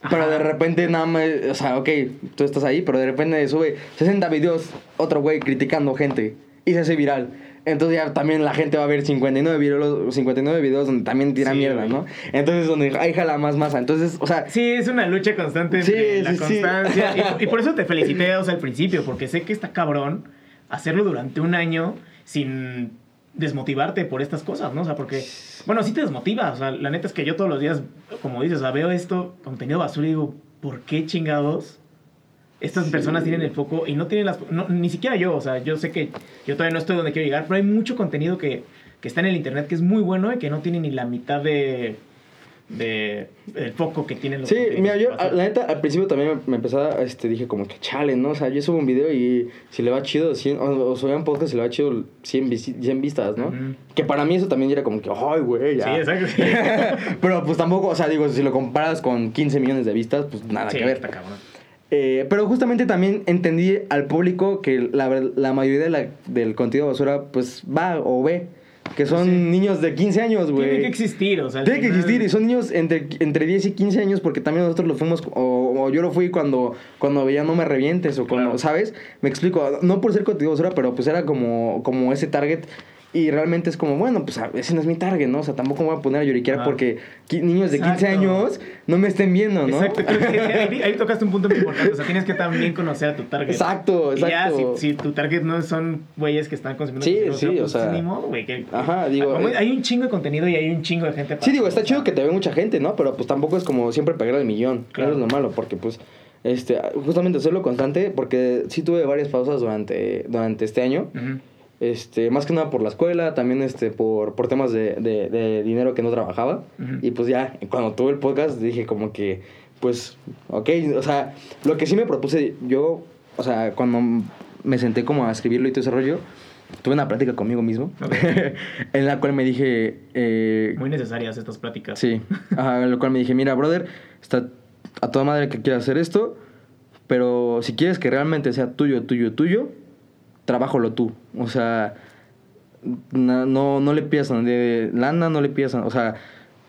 pero Ajá. de repente nada más, o sea, ok, tú estás ahí, pero de repente sube 60 videos otro güey criticando gente y se hace viral. Entonces ya también la gente va a ver 59 videos, 59 videos donde también tira Sí, mierda. ¿no? Entonces donde hay jala más masa. Entonces, o sea, Sí, es una lucha constante Sí, entre la sí, sí. constancia. Y, y por eso te felicité o sea, al principio, porque sé que está cabrón hacerlo durante un año sin desmotivarte por estas cosas, ¿no? O sea, porque, bueno, sí te desmotiva. O sea, la neta es que yo todos los días, como dices, o sea, veo esto, contenido basura y digo, ¿por qué chingados? Estas Sí. personas tienen el foco y no tienen las... no, ni siquiera yo, o sea, yo sé que yo todavía no estoy donde quiero llegar, pero hay mucho contenido que, que está en el internet que es muy bueno y que no tiene ni la mitad de... de el foco que tienen los Sí, mira, yo, a- la neta, al principio también me, empezaba, este, dije como que chale, ¿no? O sea, yo subo un video y si le va chido, 100, o, o subía un podcast y le va chido 100, visi- 100 vistas, ¿no? Que para mí eso también era como que, ay, güey, Sí, ya. exacto. sí. pero pues tampoco, o sea, digo, si lo comparas con 15 millones de vistas, pues nada Sí, que ver. está cabrón. Eh, pero justamente también entendí al público que la, la mayoría de la- del contenido basura, pues va o ve. Que son Sí. niños de 15 años, güey. Tiene que existir, o sea. Tiene que existir y son niños entre, entre 10 y 15 años porque también nosotros lo fuimos, o, o yo lo fui cuando, cuando veía No Me Revientes o cuando, Claro. ¿sabes? Me explico, no por ser contenido basura, pero pues era como, como ese target y realmente es como, bueno, pues a- ese no es mi target, ¿no? O sea, tampoco me voy a poner a lloriquear porque niños de 15 Exacto. años no me estén viendo, ¿no? Exacto, creo que ahí, ahí tocaste un punto muy importante. O sea, tienes que también conocer a tu target. Exacto, Y ya, exacto. si, si tu target no son güeyes que están consumiendo Sí, sí, basura, o pues, sea, ni modo, güey. que- ajá, digo, como eh, hay un chingo de contenido y hay un chingo de gente. para Sí, digo, está chido que te ve mucha gente, ¿no? Pero pues tampoco es como siempre pegar el millón. Claro. Eso es lo malo, porque pues, este, justamente hacerlo constante, porque sí tuve varias pausas durante, durante este año. ujú. Este, más que nada por la escuela, también este, por, por temas de, de, de dinero que no trabajaba. Ujú. Y pues ya, cuando tuve el podcast dije como que, pues, ok, o sea, lo que sí me propuse yo, o sea, cuando me senté como a escribirlo y todo ese rollo, tuve una plática conmigo mismo, Ok. en la cual me dije, eh, Muy necesarias estas pláticas. Sí, ajá, en lo cual me dije, mira, brother, está a toda madre que quieras hacer esto, pero si quieres que realmente sea tuyo, tuyo, tuyo, trabájalo tú. O sea, no, no le pidas nadie lana, no le pidas o sea,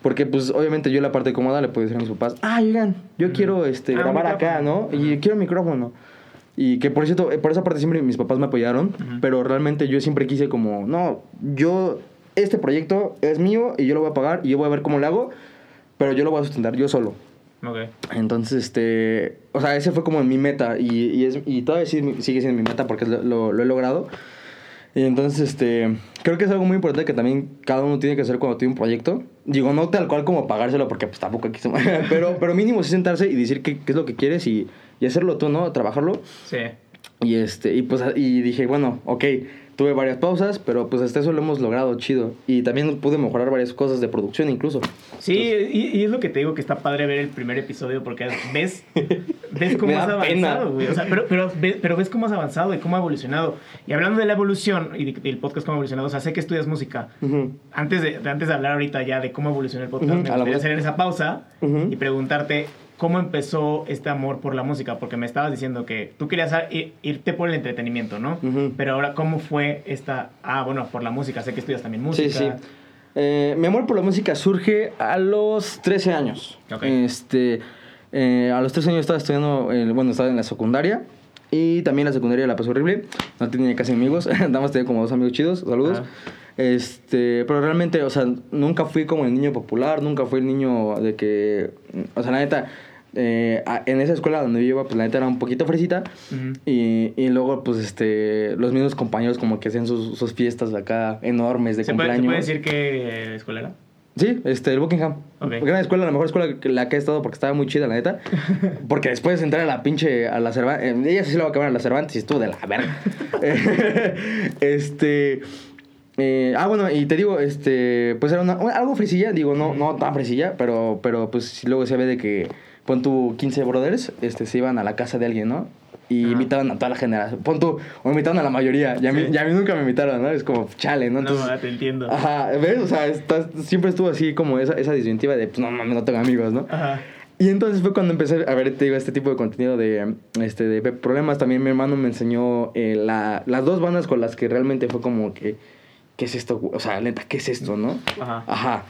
porque pues obviamente yo la parte cómoda le puedo decir a mis papás, ah, oigan, yo quiero este, Ah, grabar acá, ¿no? Y quiero micrófono. Y que por cierto, eh, por esa parte siempre mis papás me apoyaron, pero realmente yo siempre quise como, no, yo, este proyecto es mío y yo lo voy a pagar y yo voy a ver cómo lo hago, pero yo lo voy a sustentar yo solo. Ok. Entonces, este, o sea, ese fue como mi meta y, y, es, y todavía sí- sigue siendo mi meta porque lo, lo- lo he logrado. Y entonces, este, creo que es algo muy importante que también cada uno tiene que hacer cuando tiene un proyecto. Digo, no tal cual como pagárselo porque pues tampoco aquí se- pero, pero mínimo sí sentarse y decir qué, qué es lo que quieres y, y hacerlo tú, ¿no? Trabajarlo. Sí. Y este, y pues y dije, bueno, ok, tuve varias pausas, pero pues hasta eso lo hemos logrado chido. Y también pude mejorar varias cosas de producción incluso. Sí, y, y es lo que te digo que está padre ver el primer episodio porque ves, ves cómo Me has avanzado, güey. O sea, pero, pero, ves, pero ves cómo has avanzado y cómo ha evolucionado. Y hablando de la evolución y de- del podcast cómo ha evolucionado, o sea, sé que estudias música. Antes de, antes de hablar ahorita ya de cómo evolucionó el podcast, Ujú, me a la gustaría hacer esa pausa y preguntarte cómo empezó este amor por la música, porque me estabas diciendo que tú querías irte por el entretenimiento, ¿no? Pero ahora, ¿cómo fue esta... Ah, bueno, por la música, sé que estudias también música. Sí, sí. Eh, mi amor por la música surge a los 13 años. Ok. Este, eh, a los 13 años estaba estudiando, eh, bueno, estaba en la secundaria. Y también la secundaria la pasó horrible. No tenía casi amigos. Nada más tenía como dos amigos chidos. Saludos. Ajá. Este, pero realmente, o sea, nunca fui como el niño popular. Nunca fui el niño de que. O sea, la neta. Eh, en esa escuela donde yo iba, pues la neta era un poquito fresita. Y, y luego, pues, este, los mismos compañeros como que hacían sus, sus fiestas acá enormes de ¿Se puede, cumpleaños. ¿Se puede decir qué escuela era? Sí, este, el Buckingham. Ok. Gran escuela, la mejor escuela que la que he estado porque estaba muy chida, la neta. Porque después de entrar a la pinche, a la Cervantes, ella sí se la va a acabar a la Cervantes y estuvo de la verga. este... eh, ah, bueno, y te digo, este, pues era una, algo fresilla, digo, no, no tan fresilla, pero, pero pues luego se ve de que, pon tu 15 brothers, este, se iban a la casa de alguien, ¿no? Y Ajá. invitaban a toda la generación, pon tu, o invitaban a la mayoría, y a mí, Sí. y a mí nunca me invitaron, ¿no? Es como, chale, ¿no? No, Entonces, ah, te entiendo. Ajá, ¿ves? O sea, estás- siempre estuvo así como esa, esa disyuntiva de, pues no mames, no tengo amigos, ¿no? Ajá. Y entonces fue cuando empecé a ver, te digo, este tipo de contenido de, este, de problemas. También mi hermano me enseñó eh, la, las dos bandas con las que realmente fue como que, ¿qué es esto? O sea, neta, ¿qué es esto, no? Ajá. Ajá.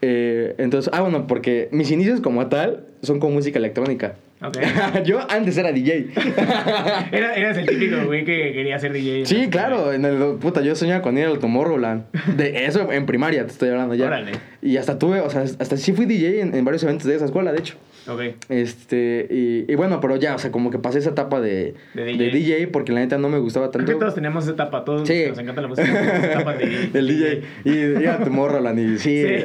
Eh, entonces, ah, bueno, porque mis inicios como tal son con música electrónica. Ok. Yo antes era DJ. Era, eras el típico güey que quería ser DJ. Sí, claro, en el, puta, yo soñaba con ir al Tomorrowland. De eso en primaria te estoy hablando ya. Órale. Y hasta tuve, o sea, hasta sí fui DJ en, en varios eventos de esa escuela, de hecho. Ok. Este, y, y bueno, pero ya, o sea, como que pasé esa etapa de, De de DJ. Porque la neta no me gustaba Creo tanto. que todos tenemos esa etapa, todos Sí. nos encanta la música, etapa de DJ. Del DJ. Y iba a Tomorrowland y sí. Sí.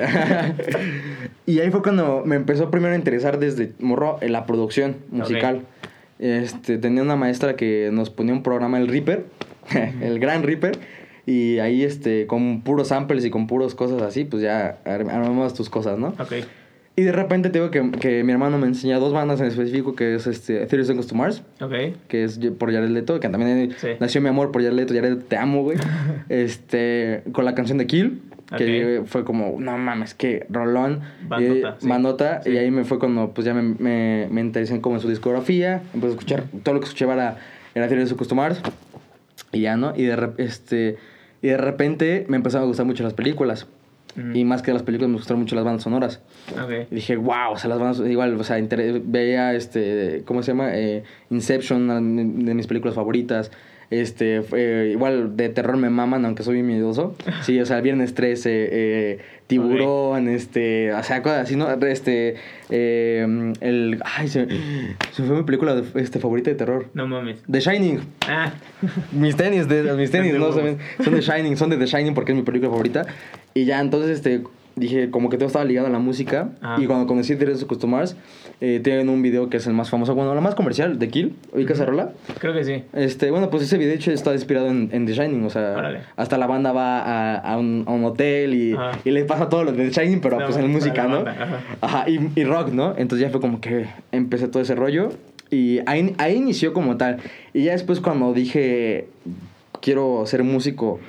y ahí fue cuando me empezó primero a interesar desde morro en la producción musical. Este, tenía una maestra que nos ponía un programa, el Reaper, el gran Reaper. Y ahí, este, con puros samples y con puros cosas así, pues ya ar- armamos tus cosas, ¿no? Ok. Y de repente te digo que, que mi hermano me enseña dos bandas en específico, que es este, 30 Seconds to Mars, que es por Jared Leto, que también Sí. nació mi amor por Jared Leto, Jared te amo, güey. este, con la canción de Kill, que fue como, no mames, que rolón. Bandota, y, bandota, Sí. y ahí me fue cuando pues ya me, me, me interesé como en su discografía, empecé a escuchar, todo lo que escuchaba era, era 30 Seconds to Mars, y ya, ¿no? Y de, este, y de repente me empezaron a gustar mucho las películas. Y más que las películas me gustaron mucho las bandas sonoras. Ok. Y dije, wow, o sea, las bandas, igual, o sea, veía, este, ¿cómo se llama? Eh, Inception, una de mis películas favoritas. Este, fue- igual de terror me maman, aunque soy bien miedoso. Sí, o sea, Viernes 13, eh, Tiburón, este, o sea, cosas así, ¿no? Este, eh, el, ay, se, se fue mi película de- este, favorita de terror. No mames. The Shining. Ah. Mis tenis, de, mis tenis, no saben, son de Shining, son de The Shining porque es mi película favorita. Y ya entonces este dije como que todo estaba ligado a la música y cuando conocí Directos Customers eh, tienen un video que es el más famoso, bueno, la más comercial de Kill, ¿ubicas esa rola? Creo que sí. Este, bueno, pues ese video de hecho está inspirado en, en The Shining, o sea, Órale. hasta la banda va a, a un, a un hotel y, Ajá. y le pasa todo lo de The Shining, pero No, pues en música, ¿no? Ajá, y, y rock, ¿no? Entonces ya fue como que empecé todo ese rollo y ahí, ahí inició como tal. Y ya después cuando dije, quiero ser músico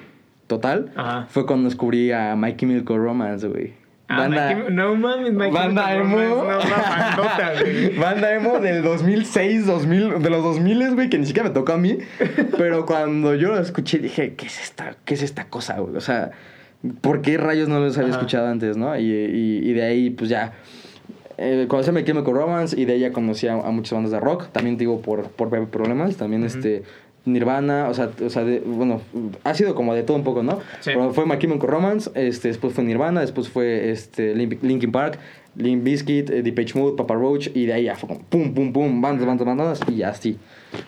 total, Ajá. fue cuando descubrí a My Chemical Romance, güey. Ah, My Chem- no mames, My Banda emo. Romance, No, bandota, güey. Banda emo del 2006, 2000, de los 2000, güey, que ni siquiera me tocó a mí. Pero cuando yo lo escuché dije, ¿qué es esta, qué es esta cosa, güey? O sea, ¿por qué rayos no los había Ajá. escuchado antes, no? Y, y, y de ahí, pues ya, eh, conocí a My Chemical Romance y de ahí ya conocí a, a muchas bandas de rock. También digo por, por Problemas, también este... Nirvana, o sea, o sea de- bueno, ha sido como de todo un poco, ¿no? Sí. Pero fue My Chemical Romance, este, después fue Nirvana, después fue este, Lin- Linkin Park, Limp Bizkit, eh, Depeche Mode, Papa Roach, y de ahí ya fue como pum, pum, pum, bandas, bandas, bandas, y ya así.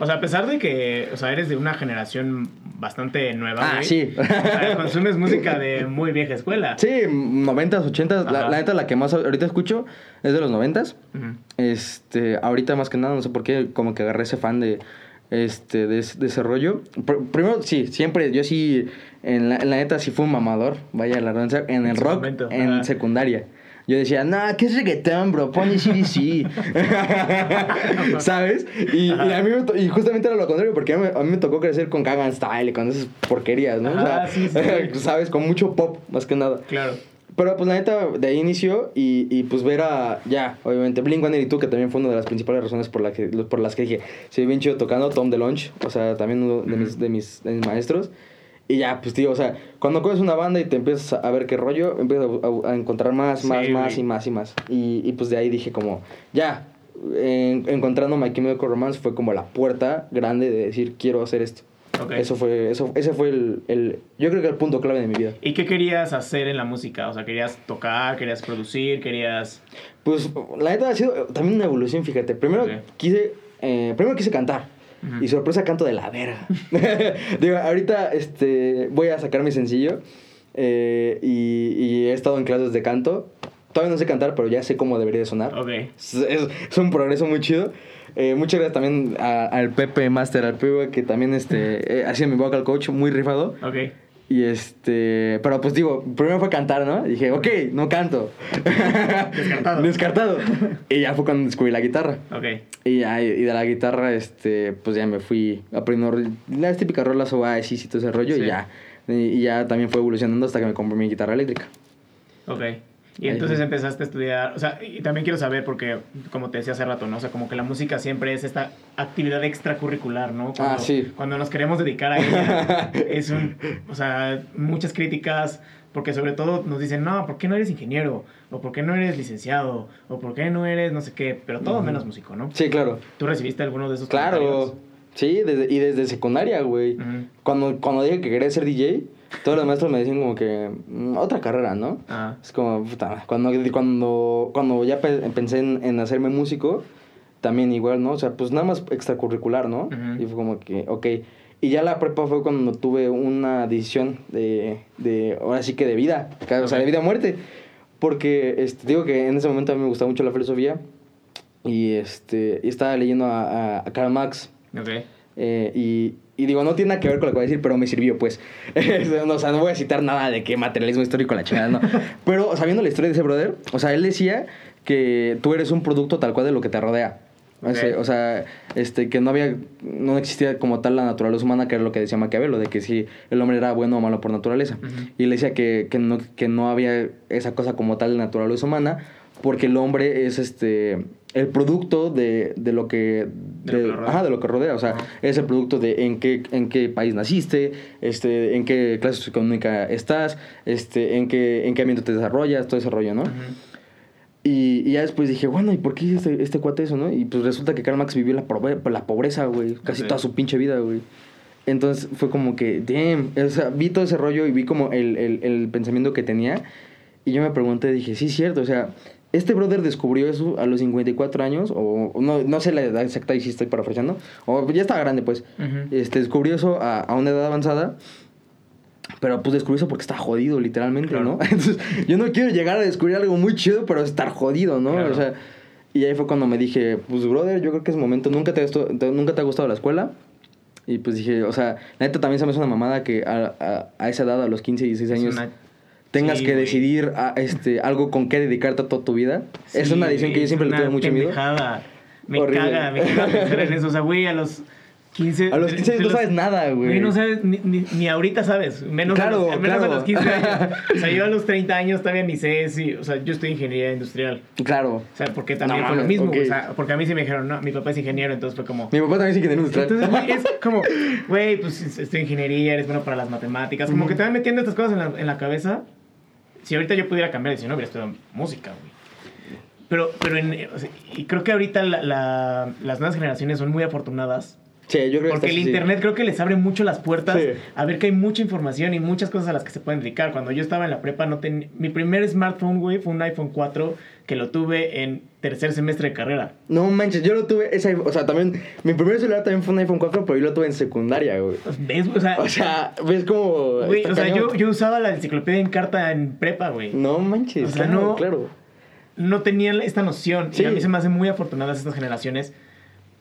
O sea, a pesar de que, o sea, eres de una generación bastante nueva, Ah, güey, sí. O sea, consumes música de muy vieja escuela. Sí, 90s, 80s, la, neta la que más ahorita escucho es de los 90s. Ujú. Este, ahorita más que nada, no sé por qué, como que agarré ese fan de, este, de, ese- de ese rollo. Pr- primero, sí, siempre, yo sí, en la, en la neta sí fui un mamador, vaya la redundancia, en el rock, momento, en ajá. secundaria. Yo decía, no, ¿qué es reggaetón, bro? Pon CDC. ¿Sabes? Y, y a mí me y justamente era lo contrario, porque a mí, a mí me tocó crecer con Gangnam Style y con esas porquerías, ¿no? O sea, Ah, sí, sí, sí. ¿sabes? Con mucho pop, más que nada. Claro. Pero pues la neta, de ahí inició y, y pues ver a, ya, obviamente, Blink-182, que también fue una de las principales razones por, la que, por las que dije, se bien chido tocando, Tom DeLonge, o sea, también uno de mis, de mis, de mis maestros. Y ya, pues tío, o sea, cuando coges una banda y te empiezas a ver qué rollo, empiezas a, a encontrar más, Sí, más, más y más y más. Y, y pues de ahí dije como, ya, en- encontrando My Chemical Romance fue como la puerta grande de decir, quiero hacer esto. Ok. Eso fue, eso, ese fue el, el, yo creo que el punto clave de mi vida. ¿Y qué querías hacer en la música? O sea, ¿querías tocar? ¿Querías producir? ¿Querías...? Pues la neta ha sido también una evolución, fíjate. Primero Ok. quise, eh, primero quise cantar. Ujú. Y sorpresa canto de la verga. Digo, ahorita este, voy a sacar mi sencillo. eh, y, y he estado en clases de canto. Todavía no sé cantar, pero ya sé cómo debería de sonar. Es, es- es un progreso muy chido. Eh, muchas gracias también a- al Pepe Master, al Pepe, que también este, eh, ha sido mi vocal coach, muy rifado. Ok. Y este, pero pues digo, primero fue cantar, ¿no? Dije, ok, no canto. Descartado. Descartado. Y ya fue cuando descubrí la guitarra. Ok. Y, ya, y de la guitarra, este, pues ya me fui aprendiendo las típicas rolas o y todo ese rollo Sí. y ya. Y ya también fue evolucionando hasta que me compré mi guitarra eléctrica. Ok. Y entonces empezaste a estudiar, o sea, y también quiero saber, porque como te decía hace rato, ¿no? O sea, como que la música siempre es esta actividad extracurricular, ¿no? Cuando, Ah, sí. Cuando nos queremos dedicar a ella, es un, o sea, muchas críticas, porque sobre todo nos dicen, no, ¿por qué no eres ingeniero? O ¿por qué no eres licenciado? O ¿por qué no eres no sé qué? Pero todo menos músico, ¿no? Sí, claro. ¿Tú recibiste alguno de esos Claro. Sí, desde, y desde secundaria, güey. Ujú. Cuando, cuando dije que quería ser DJ, todos los maestros me decían como que "Mm, otra carrera, ¿no? Ah, Es como, puta, cuando, cuando, cuando ya pe- pensé en, en hacerme músico, también igual, ¿no? O sea, pues nada más extracurricular, ¿no? Y fue como que, ok. Y ya la prepa fue cuando tuve una decisión de, de ahora sí que de vida, o sea, de vida o muerte. Porque, este, digo que en ese momento a mí me gustaba mucho la filosofía y, este, y estaba leyendo a, a, a Karl Marx. ok. Eh, y, y digo, no tiene nada que ver con lo que voy a decir, pero me sirvió, pues. O sea, no voy a citar nada de que materialismo histórico, la chingada, no. Pero sabiendo la historia de ese brother, o sea, él decía que tú eres un producto tal cual de lo que te rodea. O sea, Ok. O sea, este, que no había, no existía como tal la naturaleza humana, que era lo que decía Maquiavelo, de que si el hombre era bueno o malo por naturaleza. Y él decía que, que, no, que no había esa cosa como tal de naturaleza humana, porque el hombre es este el producto de, de lo que De lo que lo rodea. ajá, de lo que rodea, o sea, es el producto de en qué en qué país naciste, este, en qué clase socioeconómica estás, este, en qué en qué ambiente te desarrollas, todo ese rollo, ¿no? Ujú. Y, y ya después dije, bueno, ¿y por qué este, este cuate eso, no? Y pues resulta que Karl Marx vivió la, pobre- la pobreza, güey, casi toda su pinche vida, güey. Entonces fue como que, damn, o sea, vi todo ese rollo y vi como el, el, el pensamiento que tenía. Y yo me pregunté, dije, sí, es cierto, o sea, este brother descubrió eso a los 54 años, o no, no sé la edad exacta y si estoy parafraseando, o ya estaba grande, pues. Este, descubrió eso a, a una edad avanzada. Pero pues descubrió eso porque está jodido, literalmente, Claro. ¿no? Entonces, yo no quiero llegar a descubrir algo muy chido, pero estar jodido, ¿no? Claro. O sea, y ahí fue cuando me dije, pues, brother, yo creo que es momento. Nunca te, nunca te ha gustado la escuela. Y pues dije, o sea, la neta también se me hace una mamada que a, a, a esa edad, a los 15, 16 Es años, una- tengas Sí, que decidir a, este, algo con qué dedicarte toda tu vida. es Sí, una decisión que yo es siempre le tuve mucho miedo. pendejada. Me Horrible. caga, me caga pensar en eso. O sea, güey, a los 15... A los 15 de no sabes nada, güey. no sabes, ni, ni, ni ahorita sabes. Menos, Claro, a, los, menos claro. a los 15 años. O sea, yo a los 30 años todavía ni sé si... O sea, yo estoy en ingeniería industrial. Claro. O sea, porque también No fue lo mismo. ok. O sea, porque a mí sí me dijeron, no, mi papá es ingeniero, entonces fue como... Mi papá también es ingeniero industrial. Entonces, güey, es como, güey, pues estoy en ingeniería, eres bueno para las matemáticas. Como que te van metiendo estas cosas en la, en la cabeza. Si ahorita yo pudiera cambiar, si no hubiera estudiado música, güey. Pero, pero en, y creo que ahorita la- la- las nuevas generaciones son muy afortunadas. Sí, yo creo que Porque el internet creo que les abre mucho las puertas Sí. a ver que hay mucha información y muchas cosas a las que se pueden dedicar. Cuando yo estaba en la prepa, no ten... mi primer smartphone, güey, fue un iPhone 4 que lo tuve en tercer semestre de carrera. No manches, yo lo tuve, ese, o sea, también, mi primer celular también fue un iPhone 4, pero yo lo tuve en secundaria, güey. ¿Ves? O sea, O sea, ves como... güey, o sea yo, yo usaba la enciclopedia en carta en prepa, güey. No manches, O sea, claro, no- claro. no tenían esta noción. Sí. Y a mí se me hacen muy afortunadas estas generaciones.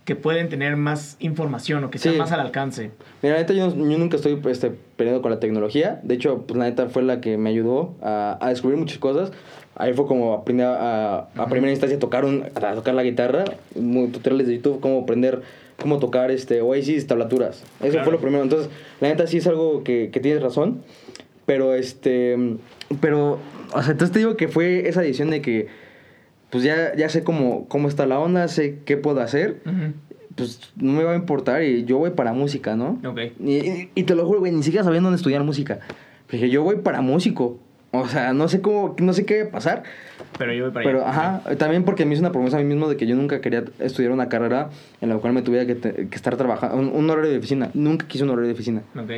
Que pueden tener más información o que Sí. están más al alcance. Mira, la neta, yo, yo nunca estoy este, peleado con la tecnología. De hecho, pues la neta fue la que me ayudó a, a descubrir muchas cosas. Ahí fue como aprendí a, a, a primera instancia a tocar, un, a tocar la guitarra. Tutoriales de YouTube, cómo aprender cómo tocar este, Oasis, tablaturas. Eso Claro. fue lo primero. Entonces, la neta sí es algo que, que tienes razón. Pero, este... Pero, o sea, entonces te digo que fue esa decisión de que... Pues ya, ya sé cómo, cómo está la onda, sé qué puedo hacer pues no me va a importar y yo voy para música, ¿no? Ok. Y, y- y te lo juro, güey, ni siquiera sabía dónde estudiar música. Dije, yo voy para músico. O sea, no sé cómo, no sé qué va a pasar. Pero yo voy para Pero, allá. ajá, también porque me hice una promesa a mí mismo de que yo nunca quería estudiar una carrera en la cual me tuviera que, te- que estar trabajando, un, un horario de oficina. Nunca quise un horario de oficina. Ok.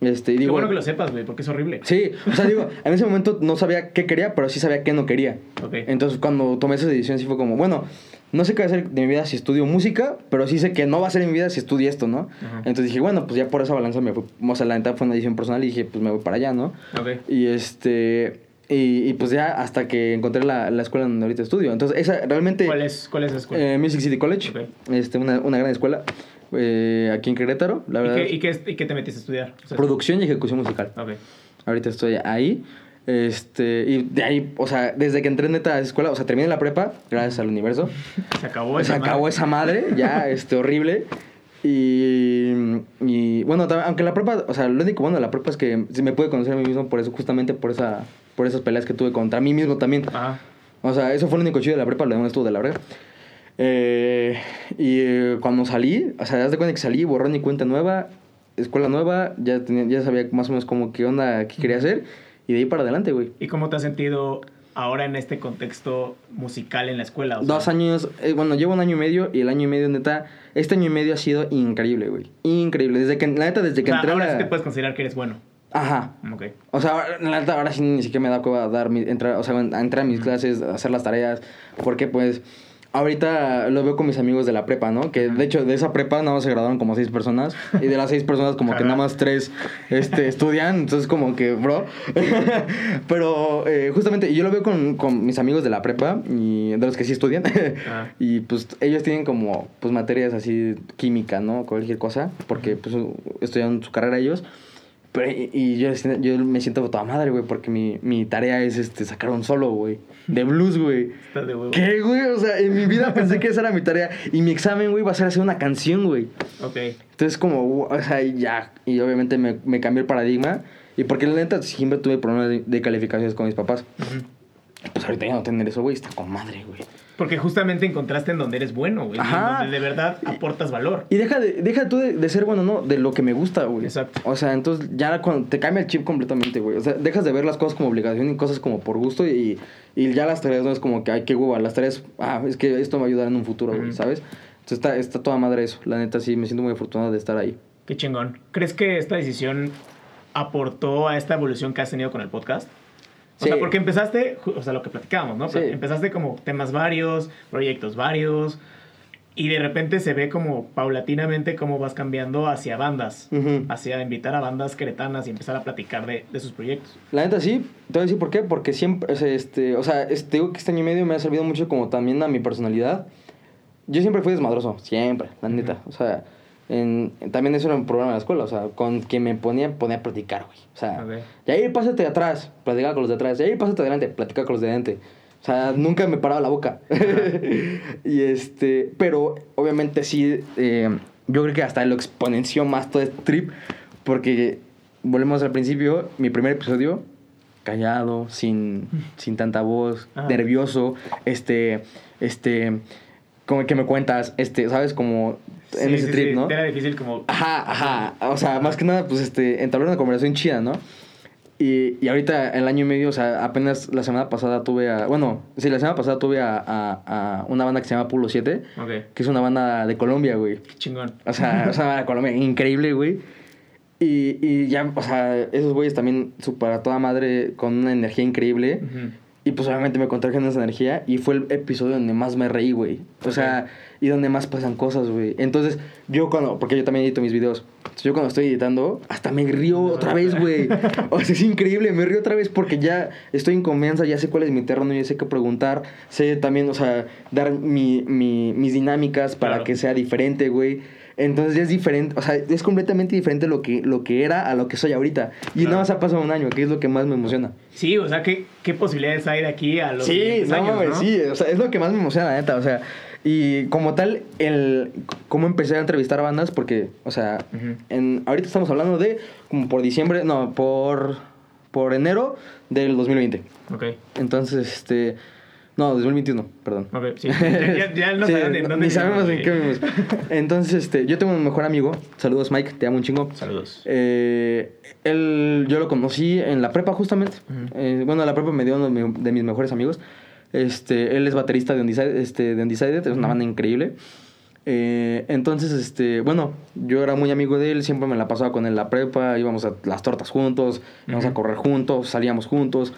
Este, y Qué digo, bueno que lo sepas, güey, porque es horrible. Sí, o sea, digo, en ese momento no sabía qué quería, pero sí sabía qué no quería. Ok. Entonces, cuando tomé esa decisión, sí fue como, bueno, no sé qué va a hacer de mi vida si estudio música, pero sí sé que no va a ser en mi vida si estudio esto, ¿no? Ajá. Entonces dije, bueno, pues ya por esa balanza me fui. O sea, la neta fue una decisión personal y dije, pues me voy para allá, ¿no? Ok. Y este. Y, y pues ya hasta que encontré la, la escuela donde ahorita estudio. Entonces, esa realmente. ¿Cuál es, cuál es la escuela? Eh, Music City College. Ok. Este, una, una gran escuela. Eh, aquí en Querétaro, la ¿Y, verdad. qué, y, qué, y qué te metiste a estudiar? O sea, Producción y ejecución musical. Ok. Ahorita estoy ahí. Este, y de ahí, o sea, desde que entré neta a esa escuela, o sea, terminé la prepa, gracias al universo. Se acabó Se esa acabó madre. esa madre, ya, este, horrible. Y, y bueno, también- aunque la prepa, o sea, lo único bueno de la prepa es que sí me pude conocer a mí mismo por eso, justamente por esa, por esas peleas que tuve contra mí mismo también. Ajá. O sea, eso fue lo único chido de la prepa, lo demás estuvo de la verga. Eh, y eh, cuando salí, o sea, haz de cuenta que salí, borrón y cuenta nueva, escuela nueva, ya, tenía, ya sabía más o menos como qué onda, qué quería hacer, y de ahí para adelante, güey. ¿Y cómo te has sentido ahora en este contexto musical en la escuela? O sea, Dos años, eh, bueno, llevo un año y medio, y el año y medio, neta, este año y medio ha sido increíble, güey. Increíble. Desde que, la neta, desde o que sea, entré a ahora la... sí te puedes considerar que eres bueno. Ajá. Ok. O sea, ahora- la neta, ahora sí ni siquiera me da cueva dar mi, entrar, o sea, a entrar a mis clases, a hacer las tareas, porque pues ahorita lo veo con mis amigos de la prepa, ¿no? Que de hecho de esa prepa nada más se graduaron como seis personas y de las seis personas como que nada más tres este, estudian, entonces como que, bro. Pero eh, justamente yo lo veo con, con mis amigos de la prepa y de los que sí estudian y pues ellos tienen como pues materias así química, ¿no? Cualquier cosa, porque pues estudian su carrera ellos. Pero, y, y yo, yo me siento toda madre, güey, porque mi, mi tarea es este, sacar un solo, güey. De blues, güey. ¿Qué, güey? O sea, en mi vida pensé que esa era mi tarea. Y mi examen, güey, va a ser hacer una canción, güey. Ok. Entonces, como, o sea, ya. Y obviamente me, me cambió el paradigma. Y porque la neta siempre tuve problemas de, de calificaciones con mis papás. Ujú. Pues ahorita ya no tener eso, güey, está con madre, güey. Porque justamente encontraste en donde eres bueno, güey. Ajá. En donde de verdad aportas valor. Y deja, de, deja tú de, de ser bueno, ¿no? De lo que me gusta, güey. Exacto. O sea, entonces ya cuando te cambia el chip completamente, güey. O sea, dejas de ver las cosas como obligación y cosas como por gusto y, y ya las tareas no es como que, ay, qué hueva. Las tareas, ah, es que esto me va a ayudar en un futuro, güey. ¿sabes? Entonces está, está toda madre eso. La neta, sí, me siento muy afortunado de estar ahí. Qué chingón. ¿Crees que esta decisión aportó a esta evolución que has tenido con el podcast? O Sí. sea, porque empezaste, o sea, lo que platicábamos, ¿no? Sí. Empezaste como temas varios, proyectos varios, y de repente se ve como paulatinamente cómo vas cambiando hacia bandas, hacia invitar a bandas queretanas y empezar a platicar de, de sus proyectos. La neta sí, te voy a decir por qué, porque siempre, o sea, este, o sea, este, digo que este año y medio me ha servido mucho como también a mi personalidad. Yo siempre fui desmadroso, siempre, la neta. O sea, en, también eso era un problema de la escuela, o sea, con que me ponía, ponía a platicar, güey. O sea, y ahí pásate atrás, platicaba con los de atrás, y ahí pásate adelante, platicaba con los de adelante. O sea, nunca me paraba la boca. y este, pero obviamente sí, eh, yo creo que hasta lo exponenció más todo este trip, porque volvemos al principio, mi primer episodio, callado, sin, sin tanta voz, Ajá. nervioso, este, este, como que me cuentas, este, ¿sabes? Como en Sí, ese sí, trip, sí, ¿no? Era difícil como... Ajá, ajá. O sea, más que nada, pues este, entablar una conversación chida, ¿no? Y, y ahorita, el año y medio, o sea, apenas la semana pasada tuve a. Bueno, sí, la semana pasada tuve a, a, a una banda que se llama Pulo 7, Ok, que es una banda de Colombia, güey. qué chingón. O sea, es una banda de Colombia increíble, güey. Y, y ya, o sea, esos güeyes también super a toda madre con una energía increíble. Ujú. Y pues obviamente me contagian esa energía y fue el episodio donde más me reí, güey. O sea, y donde más pasan cosas, güey. Entonces, yo cuando, porque yo también edito mis videos, yo cuando estoy editando, hasta me río otra vez, güey. O sea, es increíble, me río otra vez porque ya estoy en confianza, ya sé cuál es mi terreno, ya sé qué preguntar, sé también, o sea, dar mi, mi- mis dinámicas para Claro. que sea diferente, güey. Entonces ya es diferente, o sea, es completamente diferente lo que, lo que era a lo que soy ahorita. Y Claro. nada más ha pasado un año, que es lo que más me emociona. Sí, o sea, ¿qué, qué posibilidades hay de aquí a los Sí, 10 no, años, ¿no? sí, o sea, es lo que más me emociona, la neta, o sea, y como tal, el cómo empecé a entrevistar bandas, porque, o sea, en, ahorita estamos hablando de como por diciembre, no, por, por enero del 2020. Ok, Entonces, este, no, 2021, perdón. ok, sí. Ya, ya- no Sí, saben en dónde Ni sabemos en qué vivimos. Entonces, este, yo tengo un mejor amigo, saludos Mike, te amo un chingo. Saludos. Eh, él, yo lo conocí en la prepa justamente. Ujú. Eh, bueno, la prepa me dio uno de, mi- de mis mejores amigos. Este, él es baterista de Undecided, este, de Undecided, es una banda increíble. Eh, entonces, este, bueno, yo era muy amigo de él, siempre me la pasaba con él en la prepa, íbamos a las tortas juntos, íbamos a Ujú. correr juntos, salíamos juntos.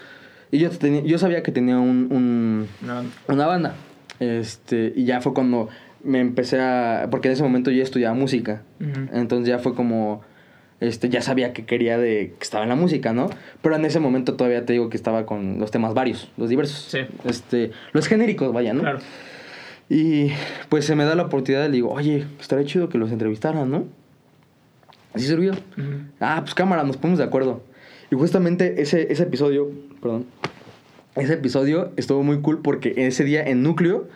Y yo, tenía- yo sabía que tenía un- un, No, una banda. Este, y ya fue cuando me empecé a. Porque en ese momento yo estudiaba música. Entonces ya fue como. Este, ya sabía que quería de. que estaba en la música, ¿no? Pero en ese momento todavía te digo que estaba con los temas varios, los diversos. Sí. Este. Los genéricos, vaya, ¿no? claro. Y pues se me da la oportunidad y le digo, oye, estaría chido que los entrevistaran, ¿no? Así sirvió. Ah, pues cámara, nos ponemos de acuerdo. Y justamente ese, ese episodio, perdón, ese episodio estuvo muy cool porque ese día en Núcleo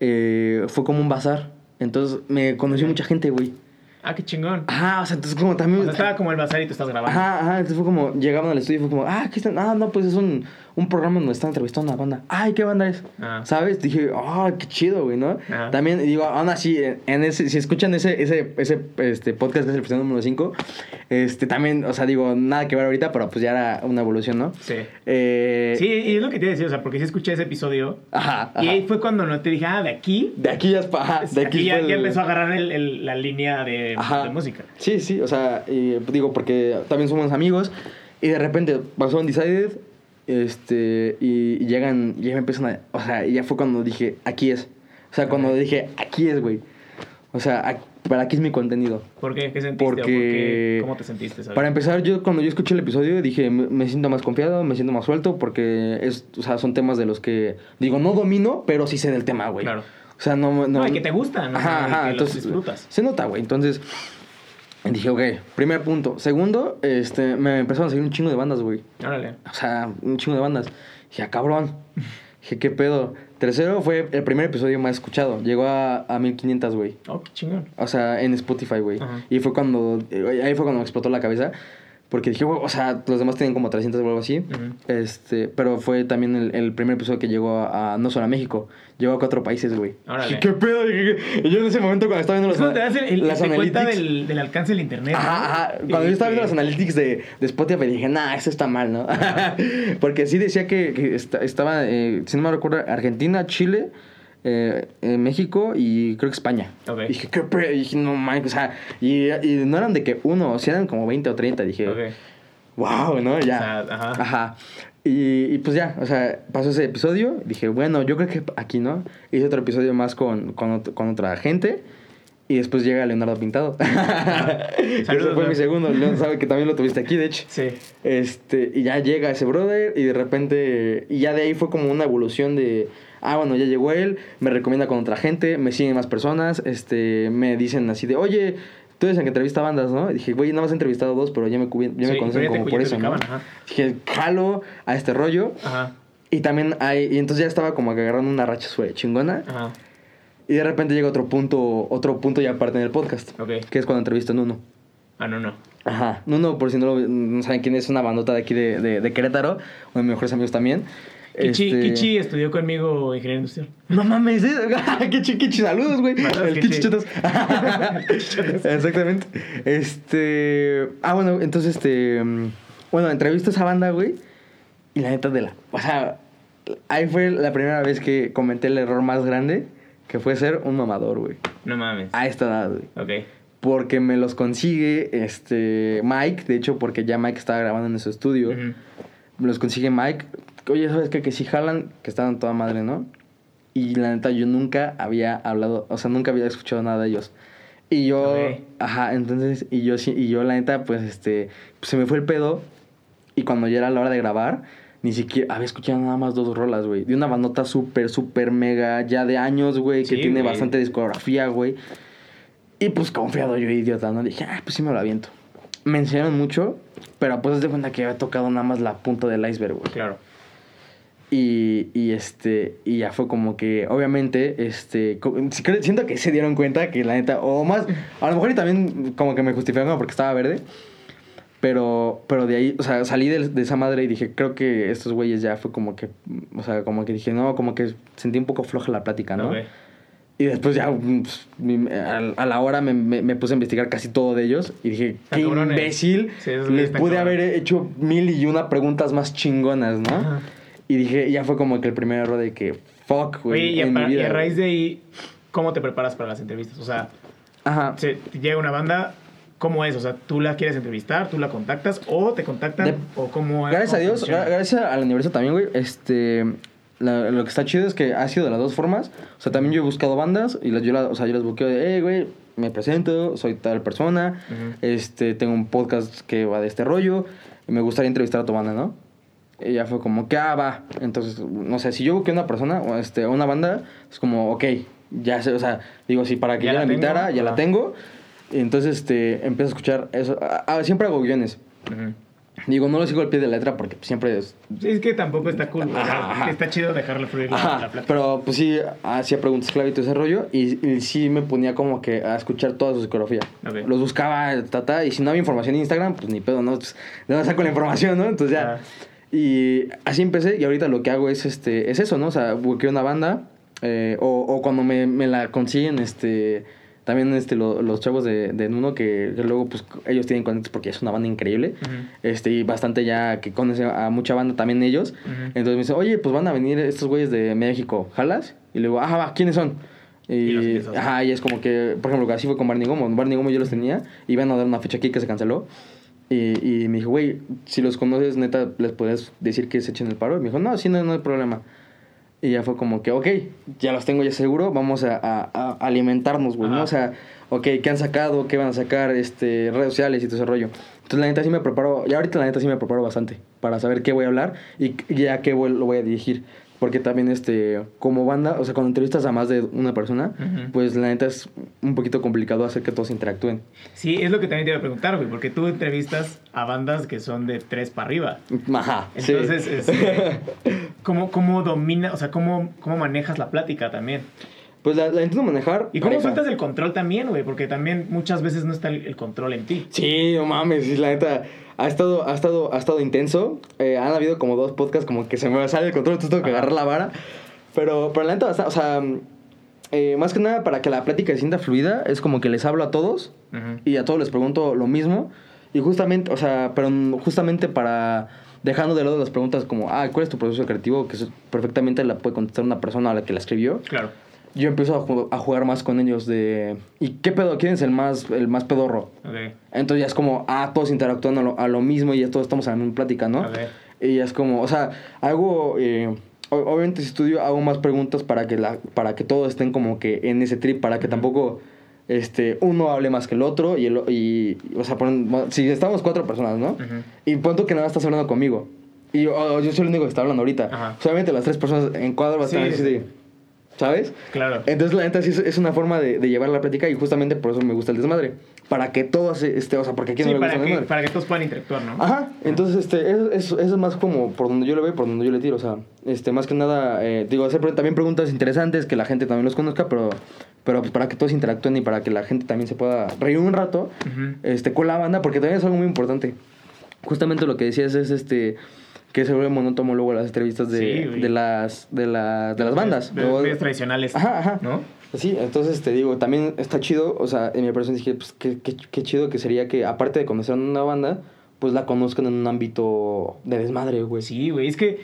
eh, fue como un bazar. Entonces me conoció mucha gente, güey. Ah, qué chingón. Ajá, o sea, entonces como O también... sea, estaba como el bazar y tú estás grabando. Ajá, ajá, entonces fue como, llegaban al estudio y fue como, ah, aquí están, ah, no, pues es un, un programa donde están entrevistando a una banda. Ay, ¿qué banda es? Ah. ¿Sabes? Dije, ah, qué chido, güey, ¿no? También, digo, aún así, en- ese, si escuchan ese, ese, ese este, podcast que es el episodio número 5, este, también, o sea, digo, nada que ver ahorita, pero pues ya era una evolución, ¿no? Sí. Eh, Sí, y es lo que te iba a decir, o sea, porque sí escuché ese episodio. Ajá, Y ahí fue cuando no te dije, ah, de aquí. De aquí ya es pa- ajá, de aquí, aquí ya, empezó a agarrar el- el- la línea de, música. Sí, sí, o sea, y, pues, digo, porque también somos amigos y de repente pasó Undecided este, y, llegan, y ya me empiezan a, o sea, ya fue cuando dije, aquí es. O sea, cuando dije, aquí es, güey. O sea, aquí- para aquí es mi contenido. ¿Por qué? ¿Qué sentiste? ¿O Porque- por qué? ¿Cómo te sentiste? sabes? Para empezar, yo cuando yo escuché el episodio dije, me, me siento más confiado, me siento más suelto, porque es, o sea, son temas de los que, digo, no domino, pero sí sé del tema, güey. Claro. O sea, no... No, No, que te gustan, ¿no? Ajá, que los entonces... disfrutas. Se nota, güey. Entonces, dije, ok, primer punto. Segundo, este, me empezaron a seguir un chingo de bandas, güey. Órale. O sea, un chingo de bandas. Dije, ah, cabrón. Dije, ¿qué pedo? Tercero fue el primer episodio más escuchado. Llegó a, a 1500, güey. Oh, qué chingón. O sea, en Spotify, güey. Y fue cuando. eh, Ahí fue cuando me explotó la cabeza. Porque dije, o sea, los demás tenían como 300 o algo así. Ujú. Este, pero fue también el, el primer episodio que llegó a, a- no solo a México, llegó a cuatro países, güey. Órale. ¿qué pedo? Y yo en ese momento cuando estaba viendo los, te das el, las cuenta del, del alcance del internet. ¿no? Ajá, ajá. Cuando Y yo estaba viendo las analytics de, de Spotify, dije, nah, eso está mal, ¿no? Porque sí decía que, que esta- estaba, eh, si no me recuerdo, Argentina, Chile, eh, eh, México y creo que España. Ok. Y dije, ¿qué pe-?" Y dije, no mames, o sea, y, y no eran de que uno, si eran como 20 o 30. Dije, Ok. wow, ¿no? Ya. O sea, ajá. Ajá. Y, y pues ya, o sea, pasó ese episodio. Dije, bueno, yo creo que aquí, ¿no? Hice otro episodio más con, con, con otra gente. Y después llega Leonardo Pintado. Ese Saludos, fue mi segundo. Leon sabe que también lo tuviste aquí, de hecho. Sí. Este, y ya llega ese brother y de repente, y ya de ahí fue como una evolución de, ah, bueno, ya llegó él, me recomienda con otra gente, me siguen más personas, este, me dicen así de, oye, tú eres el que entrevista bandas, ¿no? Y dije, güey, nada más he entrevistado dos, pero ya me, ya me Sí, conocen ya te- como por eso, ¿no? ajá. Dije, jalo a este rollo. Ajá. Y también hay, y entonces ya estaba como agarrando una racha súper chingona. Ajá. Y de repente llega otro punto, otro punto ya aparte en el podcast. Ok. Que es cuando entrevistan a Nuno. Ah, no, no. Ajá. Nuno, por si no, lo- no saben quién es, una bandota de aquí de, de, de Querétaro. Uno de mis mejores amigos también. Kichi, Este- Kichi estudió conmigo ingeniería industrial. No mames, ¿eh? Kichi, Kichi, saludos, güey. El Kichi. Chetos. Exactamente. Este. Ah, bueno, entonces, este. Bueno, entrevisto a esa banda, güey. Y la neta de la. O sea, ahí fue la primera vez que comenté el error más grande, que fue ser un mamador, güey. No mames. A esta edad, güey. Ok. Porque me los consigue este Mike, de hecho, porque ya Mike estaba grabando en su estudio. Me los consigue Mike. Oye, ¿sabes qué? Que si jalan, que estaban toda madre, ¿no? Y la neta, yo nunca había hablado, o sea, nunca había escuchado nada de ellos. Y yo, Ok. ajá, entonces, y yo, sí- y yo la neta, pues, este, pues, se me fue el pedo. Y cuando ya era la hora de grabar, ni siquiera había escuchado nada más dos rolas, güey. De una bandota súper, súper mega, ya de años, güey, que Sí, tiene bastante discografía, güey. Y pues confiado yo, idiota, ¿no? Dije, ah, pues sí me lo aviento. Me enseñaron mucho, pero pues de cuenta que había tocado nada más la punta del iceberg, güey. Claro. Y, y este, y ya fue como que, obviamente, este, siento que se dieron cuenta que la neta, o más, a lo mejor y también como que me justificaron porque estaba verde, pero, pero de ahí, o sea, salí de, de esa madre y dije, creo que estos güeyes ya fue como que, o sea, como que dije, no, como que sentí un poco floja la plática, ¿no? Y después ya, pues, a, la hora me, me- me puse a investigar casi todo de ellos y dije, qué imbécil, Sí, les pude haber hecho mil y una preguntas más chingonas, ¿no? Ajá. Y dije, ya fue como que el primer error de que, fuck, güey, y, en a, mi vida. y a raíz de ahí, ¿cómo te preparas para las entrevistas? O sea, Ajá. se, llega una banda, ¿cómo es? O sea, ¿tú la quieres entrevistar? ¿Tú la contactas? ¿O te contactan? De- ¿O cómo Gracias a cómo Dios, funciona? gra- gracias al universo también, güey, este... la- lo que está chido es que ha sido de las dos formas. O sea, también yo he buscado bandas y las, yo, la- o sea, yo las busqueo de, hey, güey, me presento, soy tal persona, Ujú. este, tengo un podcast que va de este rollo, y me gustaría entrevistar a tu banda, ¿no? Y ya fue como que, ah, va. Entonces, no sé, si yo busqué una persona o este, una banda, es como, ok, ya sé, o sea, digo, si para que Ya yo la la invitara, tengo, ya la ajá. tengo. Y entonces, este, empiezo a escuchar eso. Ah, ah, siempre hago guiones. Ujú. Digo, no lo sigo al pie de la letra porque siempre es... Sí, es que tampoco está cool. Ajá, ajá. Está chido dejarle fluir la, Ajá, la plática. pero pues sí, hacía preguntas clave y todo ese rollo y, y sí me ponía como que a escuchar toda su psicología. Ok. Los buscaba, tata, y si no había información en Instagram, pues ni pedo, ¿no? Pues, ¿de dónde saco la información, no? Entonces ya... Y así empecé y ahorita lo que hago es, este, es eso, ¿no? O sea, busqué una banda eh, o, o cuando me, me la consiguen, este... También este, lo- los chavos de, de Nuno, que, que luego pues ellos tienen contactos porque es una banda increíble. Este, y bastante ya que conoce a mucha banda también ellos. Entonces me dice, oye, pues van a venir estos güeyes de México, ¿jalas? Y le digo, ajá, va, ¿quiénes son? Y Y, ajá, y es como que, por ejemplo, así fue con Barney Gomo. Barney Gomo yo los tenía, iban a dar una fecha aquí que se canceló. Y, y me dijo, güey, si los conoces, neta, les puedes decir que se echen el paro. Y me dijo, no, sí, no, no hay problema. Y ya fue como que, ok, ya los tengo ya seguro, vamos a, a- a alimentarnos, güey, ¿no? O sea, ok, ¿qué han sacado? ¿Qué van a sacar? Este, redes sociales y todo ese rollo. Entonces, la neta sí me preparo, y ahorita la neta sí me preparo bastante para saber qué voy a hablar y ya qué voy- lo voy a dirigir. Porque también, este, como banda, o sea, cuando entrevistas a más de una persona, pues la neta es un poquito complicado hacer que todos interactúen. Sí, es lo que también te iba a preguntar, güey, porque tú entrevistas a bandas que son de tres para arriba. Ajá. sí. Entonces, este, ¿cómo, ¿cómo domina, o sea, cómo, cómo manejas la plática también? Pues la, la intento manejar. ¿Y cómo pareja. sueltas el control también, güey? Porque también muchas veces no está el, el control en ti. Sí, no mames, la neta. Ha estado, ha estado, ha estado intenso. Eh, han habido como dos podcasts como que se me sale el control, entonces tengo que agarrar la vara. Pero, pero la neta, o sea, eh, más que nada para que la plática se sienta fluida, es como que les hablo a todos y a todos les pregunto lo mismo. Y justamente, o sea, pero justamente para dejando de lado las preguntas como, ah, ¿cuál es tu proceso creativo? Que eso perfectamente la puede contestar una persona a la que la escribió. Claro. Yo empiezo a, ju- a jugar más con ellos de, ¿y qué pedo? ¿Quién es el más, el más pedorro? Ok. Entonces ya es como, ah, todos interactuando a lo, a lo mismo y ya todos estamos en la misma plática, ¿no? Y ya es como, o sea, hago, eh, obviamente si estudio, hago más preguntas para que, la, para que todos estén como que en ese trip, para que tampoco este, uno hable más que el otro y, el, o- y o sea, ponen- si estamos cuatro personas, ¿no? Y punto que nada estás hablando conmigo. Y yo, yo soy el único que está hablando ahorita. Ajá. Solamente las tres personas en cuadro van a Sí, estar sí. ¿Sabes? Claro. Entonces, la neta, sí es, una forma de, de llevar la plática y justamente por eso me gusta el desmadre. Para que todos, este, o sea, porque aquí Sí, no le para gusta el que, desmadre. para que todos puedan interactuar, ¿no? Ajá, entonces, este, eso, eso- eso es más como por donde yo lo veo y por donde yo le tiro, o sea, este, más que nada, eh, digo, hacer también preguntas interesantes, que la gente también los conozca, pero, pero pues para que todos interactúen y para que la gente también se pueda reír un rato, este, con la banda, porque también es algo muy importante. Justamente lo que decías es, este, que se vuelve monótono luego las entrevistas de, Sí, de las, de, la- de las bandas. De, Luego- medios tradicionales. Ajá, ajá. ¿No? Sí, entonces te digo, también está chido, o sea, en mi persona dije, pues qué, qué, qué chido que sería que aparte de conocer a una banda, pues la conozcan en un ámbito de desmadre, güey. Sí, güey, es que...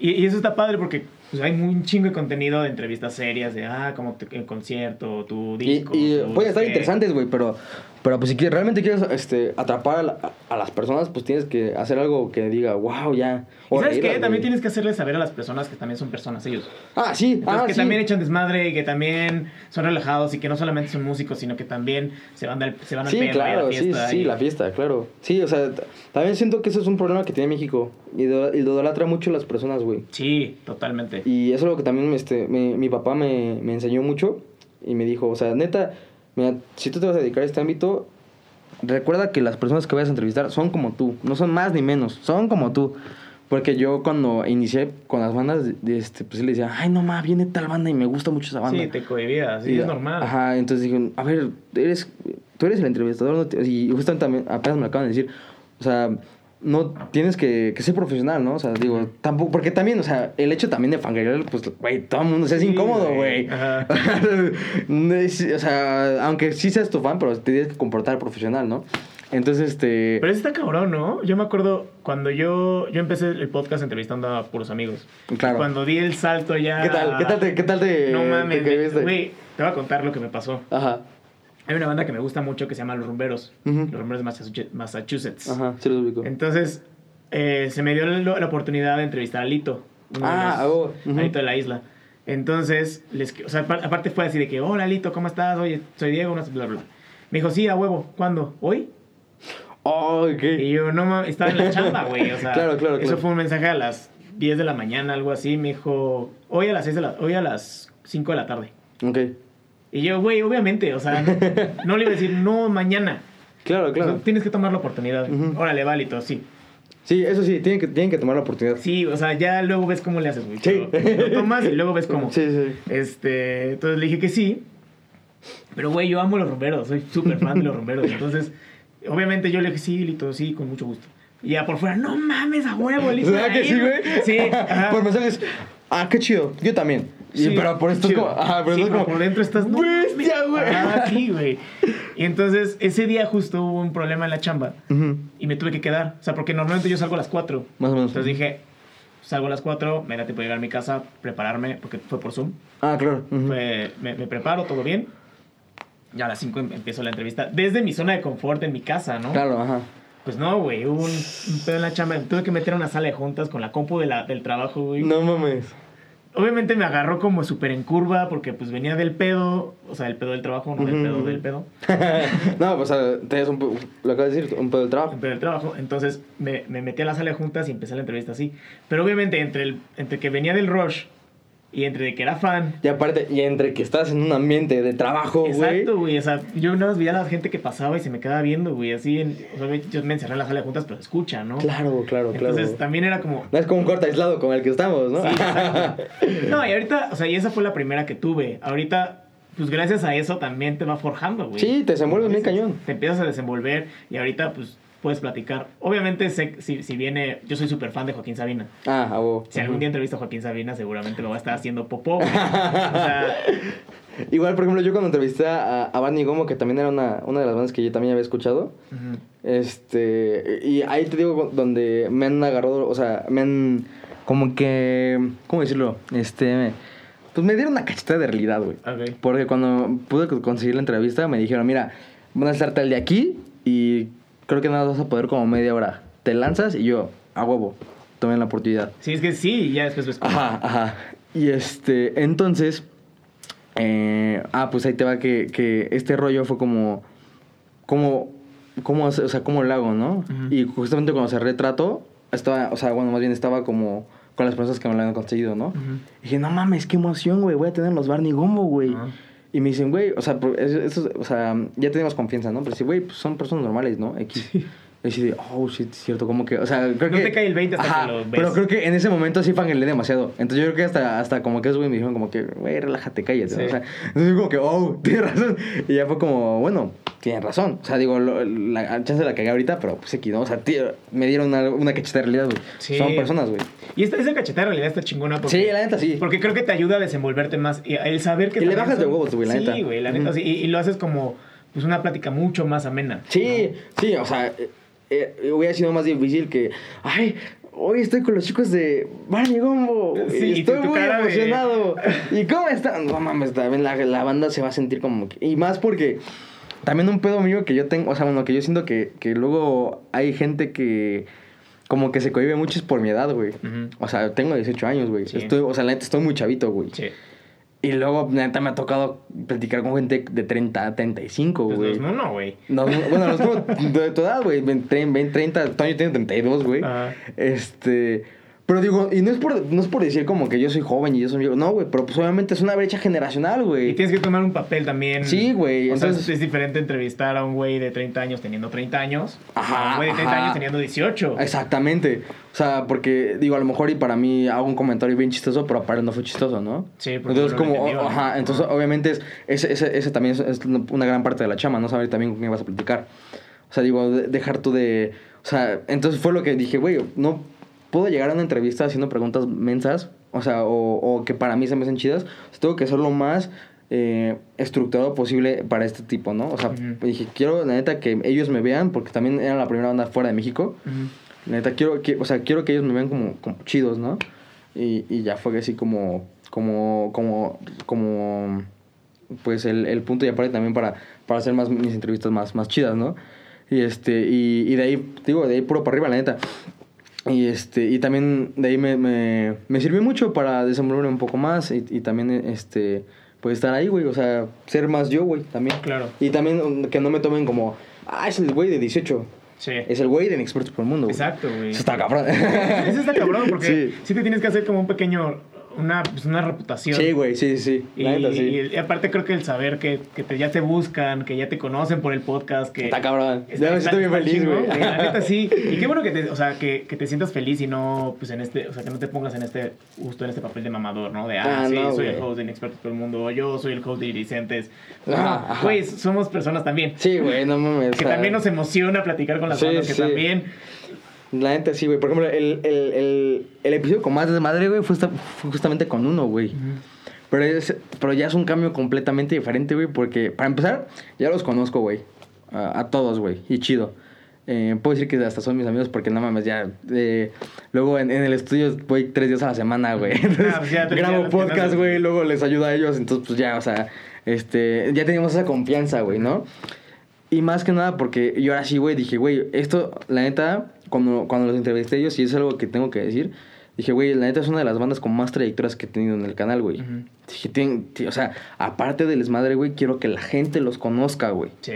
Y, y eso está padre porque pues, hay un chingo de contenido de entrevistas serias, de, ah, como te- el concierto, tu Y, disco. y tu- puede estar interesantes, güey, pero, Pero pues si quieres, realmente quieres este, atrapar a, la- a las personas, pues tienes que hacer algo que diga, wow, ya. ¿Y sabes qué? También tienes que hacerles saber a las personas que también son personas ellos. Ah, sí, Entonces, ah, que sí. también echan desmadre y que también son relajados y que no solamente son músicos, sino que también se van al, se van al Sí, y a claro, la sí, fiesta. sí, y- la fiesta, claro. Sí, o sea, también siento que eso es un problema que tiene México. Y ido- idolatra mucho a las personas, güey. Sí, totalmente. Y eso es lo que también este, mi, mi papá me, me enseñó mucho. Y me dijo, o sea, neta, mira, si tú te vas a dedicar a este ámbito, recuerda que las personas que vayas a entrevistar son como tú. No son más ni menos, son como tú. Porque yo cuando inicié con las bandas, este, pues le decía, ay, no ma, viene tal banda y me gusta mucho esa banda. Sí, te cohibías, sí, Y, es normal. Ajá, entonces dije, a ver, eres, tú eres el entrevistador, no y justamente también, apenas me lo acaban de decir, o sea, no tienes que, que ser profesional, ¿no? O sea, digo, tampoco, porque también, o sea, el hecho también de fangirl, pues, güey, todo el mundo se hace Sí, incómodo, güey. es- o sea, aunque sí seas tu fan, pero te tienes que comportar profesional, ¿no? Entonces, este... Pero eso está cabrón, ¿no? Yo me acuerdo cuando yo, yo empecé el podcast entrevistando a puros amigos. Claro. Cuando di el salto ya. ¿Qué tal? ¿Qué tal te, qué tal te, No mames, te güey, te voy a contar lo que me pasó. Ajá, Hay una banda que me gusta mucho que se llama Los Rumberos. Ujú. Los Rumberos de Massachusetts- ajá, sí los ubico. Entonces, eh, se me dio la, la oportunidad de entrevistar a Lito. Ah, los- oh, ujú. a Lito de la isla. Entonces, les, o sea, apar- aparte fue así de que, hola Lito, ¿cómo estás? Oye, soy Diego, no sé, bla, bla. Me dijo, sí, a huevo, ¿cuándo? ¿Hoy? Oh, ok. Y yo, no mames, estaba en la chamba, güey. O sea, Claro, claro, eso claro. fue un mensaje a las 10 de la mañana, algo así. Me dijo, hoy a las 6 de la, hoy a las 5 de la tarde. Ok. Y yo, güey, obviamente, o sea, no, no le iba a decir, no, mañana. Claro, O claro. sea, tienes que tomar la oportunidad. Ujú. Órale, válito, sí. Sí, eso sí, tienen que, tienen que tomar la oportunidad. Sí, o sea, ya luego ves cómo le haces, güey. Sí. Lo tomas y luego ves cómo. Sí, sí. Este, entonces le dije que sí. Pero, güey, yo amo los rumberos. Soy súper fan de los rumberos. Entonces, obviamente yo le dije sí, Lito, sí, con mucho gusto. Y ya por fuera, no mames, a huevo, Lito. ¿Verdad que sí, güey? Sí. ajá. por mensajes, ah, qué chido, yo también. Y- Sí, pero por esto es como, ajá, pero Sí, esto como, por dentro estás no bestia, güey. Ah, sí, güey. Y entonces ese día justo hubo un problema en la chamba Ujú, y me tuve que quedar, o sea, porque normalmente yo salgo a las 4. Más o menos. Entonces dije, salgo a las 4, me da tiempo de llegar a mi casa, prepararme porque fue por Zoom. Ah, claro. ujú. Fue- me, me preparo, todo bien. Ya a las 5 empiezo la entrevista. Desde mi zona de confort en mi casa, ¿no? Claro, ajá. Pues no, güey. Hubo un, un pedo en la chamba. Tuve que meter a una sala de juntas con la compu de la, del trabajo, güey. No mames. Obviamente me agarró como súper en curva porque pues venía del pedo. O sea, del pedo del trabajo, no del Ujú, pedo ujú. del pedo. no, pues, o sea, tenías un, lo acabas de decir, un pedo del trabajo. El pedo del trabajo. Entonces me, me metí a la sala de juntas y empecé la entrevista así. Pero obviamente entre, el, entre que venía del rush y entre que era fan. Y aparte, y entre que estás en un ambiente de trabajo, güey. Exacto, güey. O sea, yo nada más veía a la gente que pasaba y se me quedaba viendo, güey. Así, en, o sea, yo me encerré en la sala de juntas, pero escucha, ¿no? Claro, claro, claro. Entonces también era como... No es como un corte aislado con el que estamos, ¿no? Sí, exacto. No, y ahorita, o sea, y esa fue la primera que tuve. Ahorita, pues gracias a eso también te va forjando, güey. Sí, te desenvuelves bien cañón. Te empiezas a desenvolver y ahorita, pues, puedes platicar. Obviamente, sé, si, si viene... Yo soy súper fan de Joaquín Sabina. ah, a vos. Si algún día entrevisto a Joaquín Sabina, seguramente me va a estar haciendo popó. O sea, Igual, por ejemplo, yo cuando entrevisté a, a Barney Gomo, que también era una, una de las bandas que yo también había escuchado, este, y ahí te digo donde me han agarrado, o sea, me han como que, ¿cómo decirlo? Este, me- pues me dieron una cachetada de realidad, güey. Ok. Porque cuando pude conseguir la entrevista me dijeron, mira, van a estar tal de aquí y creo que nada más vas a poder como media hora. Te lanzas y yo, a huevo, tomen la oportunidad. Sí, es que sí, ya después ves Ajá, ajá. Y este, entonces, eh, ah, pues ahí te va que, que este rollo fue como, como, como, o sea, como lo hago, ¿no? Y justamente cuando se retrato, estaba, o sea, bueno, más bien estaba como con las personas que me lo habían conseguido, ¿no? Ujú. Y dije, no mames, qué emoción, güey, voy a tener los Barney Gombo, güey. Ajá. Y me dicen, güey, o sea, eso, o sea, ya tenemos confianza, ¿no? Pero sí, güey, pues son personas normales, ¿no? X. Y así de, oh, shit, es cierto, como que, o sea, creo No que... te cae el 20 hasta Ajá, que lo ves. Pero creo que en ese momento sí fangirlé demasiado. Entonces yo creo que hasta, hasta como que esos güey me dijeron como que, güey, relájate, cállate. ¿no? Sí. O sea, entonces como que, oh, tienes razón. Y ya fue como, bueno, tienes razón. O sea, digo, lo- la chance la cagué ahorita, pero pues aquí, ¿no? O sea, tío, me dieron una, una cacheta de realidad, güey. Sí. Son personas, güey. Y esta, esa cachetada en realidad está chingona porque... Sí, la neta sí. Porque creo que te ayuda a desenvolverte más. Y el saber que. Y le bajas de huevos, güey, la sí, neta. Sí, güey, la neta. Sí, y, y lo haces como pues una plática mucho más amena. Sí, sí, o sea, eh, eh, hubiera sido más difícil que, ay, hoy estoy con los chicos de Barney Gombo. Sí, tu- estoy tu muy de- emocionado. ¿Y cómo están? No mames, también la, la banda se va a sentir como que... Y más porque también un pedo mío que yo tengo, o sea, bueno, que yo siento que, que luego hay gente que como que se cohibe mucho es por mi edad, güey. O sea, tengo 18 años, güey. Sí. Estoy, o sea, la neta, estoy muy chavito, güey. Sí. Y luego, neta, me ha tocado platicar con gente de 30, 35, Pues güey. los no, no, güey. No, no, bueno, los de tu edad, güey. 20, 20, 30, Toño tiene 32, güey. Ajá. Este. Pero digo, y no es, por, no es por decir como que yo soy joven y yo soy viejo. No, güey, pero pues obviamente es una brecha generacional, Y güey. tienes que tomar un papel también. Sí, güey, O sea, entonces- es, es diferente entrevistar a un güey de 30 años teniendo 30 años. Ajá, A un güey de 30 ajá. años teniendo 18. Exactamente. O sea, porque digo, a lo mejor y para mí hago un comentario bien chistoso, pero para él no fue chistoso, ¿no? Sí, porque Entonces, no como, entendió, ajá, entonces obviamente es, ese, ese, ese también es, es una gran parte de la chama, ¿no? Saber también con quién vas a platicar. O sea, digo, de- dejar tú de... O sea, entonces fue lo que dije, güey, no puedo llegar a una entrevista haciendo preguntas mensas, o sea, o, o que para mí se me hacen chidas. O sea, tengo que ser lo más eh, estructurado posible para este tipo, ¿no? O sea, Ujú. dije, quiero, la neta, que ellos me vean, porque también era la primera banda fuera de México. La Neta, quiero que, o sea, quiero que ellos me vean como, como chidos, ¿no? Y, y ya fue así como, como, como, como, pues el, el punto y aparte también para, para hacer más mis entrevistas más, más chidas, ¿no? Y este, y, y de ahí, digo, de ahí puro para arriba, la neta. Y este, y también de ahí me, me, me sirvió mucho para desenvolverme un poco más y, y también, este, pues estar ahí, güey, o sea, ser más yo, güey, también. Claro. Y también um, que no me tomen como, ah, es el güey de 18. Sí. Es el güey de Expertos por el Mundo. güey. Exacto, güey. Eso está cabrón. Eso está cabrón porque Sí. sí. te tienes que hacer como un pequeño, una, pues una reputación. Sí, güey, sí, sí. Y, La neta, sí. y- aparte creo que el saber que, que te- ya te buscan, que ya te conocen por el podcast, que... Está cabrón. Está- ya me siento bien feliz, güey. La neta sí. Y qué bueno que te, o sea, que, que te sientas feliz y no, pues en este, o sea, que no te pongas en este, justo en este papel de mamador, ¿no? De, ah, Ah, sí, no, soy el host de Inexpertos por el Mundo, o yo soy el host de No, ajá. güey, somos personas también. Sí, güey, no mames. Que también nos emociona platicar con las Sí, bandas, que sí. también... La neta, sí, güey. Por ejemplo, el, el, el, el episodio con más desmadre, güey, fue, fue justamente con uno, güey. Pero, es, pero ya es un cambio completamente diferente, güey, porque para empezar, ya los conozco, güey. A, a todos, güey. Y chido. Eh, puedo decir que hasta son mis amigos porque no mames, ya. eh, luego en, en el estudio voy tres días a la semana, güey. Entonces, Ah, pues ya grabo ya- podcast, güey, luego les ayudo a ellos. Entonces, pues ya, o sea, este, ya teníamos esa confianza, güey, ¿no? Y más que nada porque yo ahora sí, güey, dije, güey, esto, la neta, cuando, cuando los entrevisté a ellos, y es algo que tengo que decir, dije, güey, la neta es una de las bandas con más trayectorias que he tenido en el canal, güey. Dije, "Tien- ti- o sea, aparte del desmadre, güey, quiero que la gente los conozca, güey. Sí.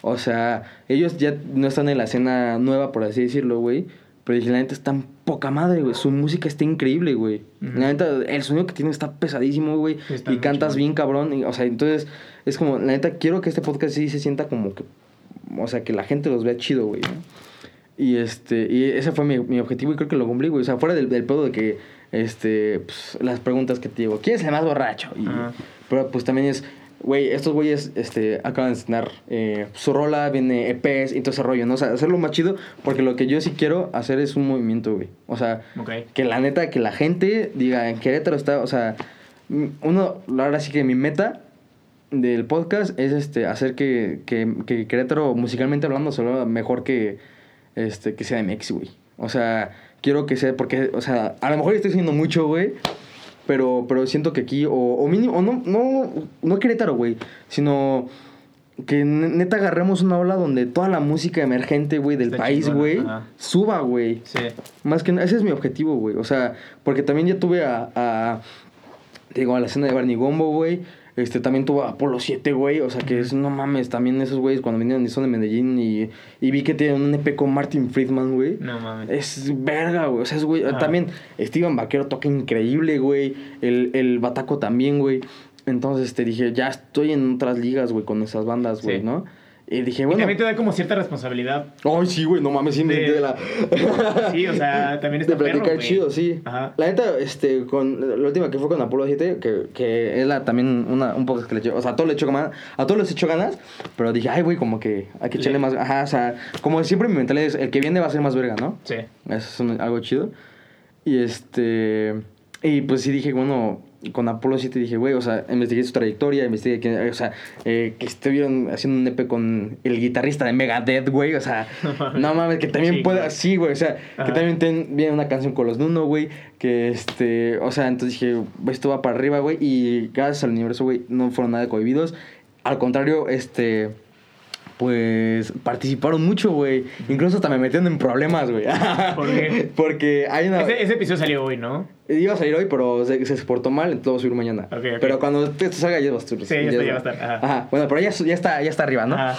O sea, ellos ya no están en la escena nueva, por así decirlo, güey. Pero dije, la neta está poca madre, güey. Su música está increíble, güey. La neta, el sonido que tiene está pesadísimo, güey. Sí, y cantas bien cabrón. y, o sea, entonces, es como, la neta, quiero que este podcast sí se sienta como que. O sea, que la gente los vea chido, güey. ¿no? Y este, y ese fue mi, mi objetivo y creo que lo cumplí, güey. O sea, fuera del, del pedo de que, este, pues, las preguntas que te digo, ¿quién es el más borracho? Y, pero pues también es, güey, estos güeyes este, acaban de estrenar eh, su rola, viene EPs y todo ese rollo, ¿no? O sea, hacerlo más chido, porque lo que yo sí quiero hacer es un movimiento, güey. O sea, Ok. que la neta, que la gente diga, en Querétaro está, o sea, uno, ahora sí que mi meta del podcast es este hacer que, que, que Querétaro, musicalmente hablando, se vea mejor que, este, que sea MX, güey. O sea, quiero que sea, porque, o sea, a lo mejor estoy diciendo mucho, güey, pero, pero siento que aquí, o, o mínimo, o no, no, no Querétaro, güey, sino que ne- neta agarremos una ola donde toda la música emergente, güey, del Está país, güey, suba, güey. Sí. Más que nada, ese es mi objetivo, güey. O sea, porque también ya tuve a, a digo, a la escena de Barney Gombo, güey. Este, también tuve a Apolo 7, güey. O sea, que es, no mames, también esos güeyes cuando vinieron y son de Medellín y, y vi que tienen un EP con Martin Friedman, güey. No mames. Es verga, güey. O sea, es güey. También Steven Vaquero toca increíble, güey. El, el Bataco también, güey. Entonces, te dije, ya estoy en otras ligas, güey, con esas bandas, güey, Sí. ¿no? Y dije, Y bueno. también te da como cierta responsabilidad. Ay, sí, güey, no mames, sí me De- la. Sí, o sea, también está De platicar perro, chido, sí. Ajá. La neta, este, con la última que fue con Apolo 7, que, que es la, también una, un poco que le eché, o sea, a todos le echo ganas, a todos les echo ganas, pero dije, ay, güey, como que hay que echarle Sí. más, ajá, o sea, como siempre mi mentalidad es, el que viene va a ser más verga, ¿no? Sí. Eso es un- algo chido. Y este, y pues sí dije, bueno, con Apolo 7 dije, güey, o sea, investigué su trayectoria, investigué que, o sea, eh, que estuvieron haciendo un EP con el guitarrista de Megadeth, güey, o sea, no mames, que también Sí, puede, güey. sí, güey, o sea, que también ten- viene una canción con los Nuno, güey, que este, o sea, entonces dije, esto va para arriba, güey, y gracias al universo, güey, no fueron nada cohibidos, al contrario, este, pues participaron mucho, güey. Incluso hasta me metieron en problemas, güey. ¿Por qué? Porque hay una... Ese, ese episodio salió hoy, ¿no? Iba a salir hoy, pero se, se exportó mal, entonces lo voy a subir mañana. Pero cuando esto salga ya va a estar. Sí, ya está, ya va a estar, ajá. Ajá. Bueno, pero ya, ya, está, ya está arriba, ¿no? Ajá.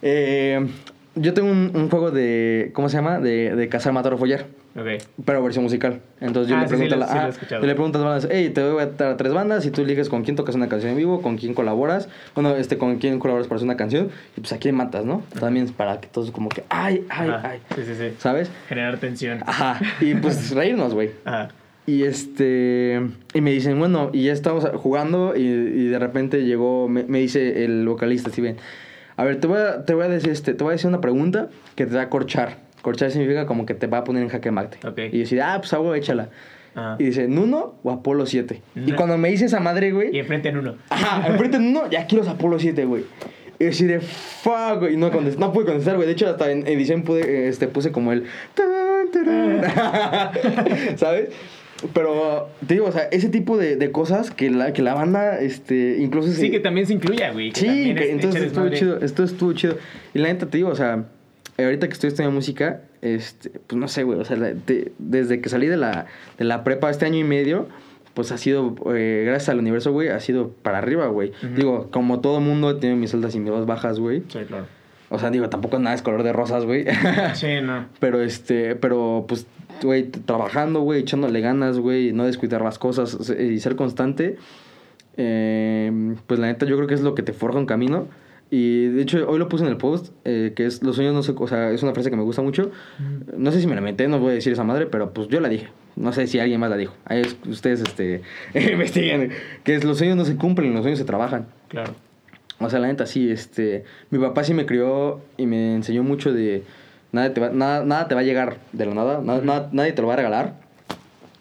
Eh, yo tengo un, un juego de... ¿Cómo se llama? De, de cazar, matar o follar. Ok. Pero versión musical. Entonces yo Ah, le sí, sí, pregunto a sí la, ah, le pregunto a las bandas, hey, te voy a dar tres bandas y tú eliges con quién tocas una canción en vivo, con quién colaboras, bueno, este, con quién colaboras para hacer una canción, y pues a quién matas, ¿no? También es para que todos como que, ay, ay, Ajá. ay, Sí, sí, sí. ¿sabes? Generar tensión. Ajá. Y pues reírnos, güey. Ajá. Y este. Y me dicen, bueno, y ya estamos jugando. Y, y de repente llegó. Me, me dice el vocalista, Steven. A ver, te voy a, te voy a decir este, te voy a decir una pregunta que te va a corchar. Corchar significa como que te va a poner en jaque mate. Ok. Y decir, ah, pues agua, échala. Ajá. Y dice, ¿Nuno o Apolo 7? Y cuando me dice esa madre, Y güey. enfrente en uno. Ajá, enfrente de Nuno, ya quiero Apolo 7, güey. Y decir, de fuck, güey. Y no, no pude contestar, güey. De hecho, hasta en edición pude, este, puse como el. ¿Sabes? Pero te digo, o sea, ese tipo de, de cosas que la, que la banda, este, incluso Sí, que también se incluya, güey. que Sí, que es- entonces estuvo chido, esto estuvo chido. Y la neta te digo, o sea, eh, ahorita que estoy estudiando música, este, pues no sé, güey, o sea, te- desde que salí de la, de la prepa este año y medio, pues ha sido, eh, gracias al universo, güey, ha sido para arriba, güey. Ujú. Digo, como todo mundo tiene mis altas y mis bajas, güey. Sí, claro. O sea, digo, tampoco nada es color de rosas, güey. Sí, no. Pero este, pero pues, güey, trabajando, güey, echándole ganas, güey, no descuidar las cosas y ser constante, eh, pues la neta yo creo que es lo que te forja un camino. Y de hecho, hoy lo puse en el post, eh, que es los sueños no se, o sea, es una frase que me gusta mucho. No sé si me la meté, no voy a decir esa madre, pero pues yo la dije. No sé si alguien más la dijo. Ahí es- ustedes este, investiguen. Que es los sueños no se cumplen, los sueños se trabajan. Claro. O sea, la neta, sí, este... Mi papá sí me crió y me enseñó mucho de... Nada te va, nada, nada te va a llegar de la nada, nada- nada- nadie te lo va a regalar.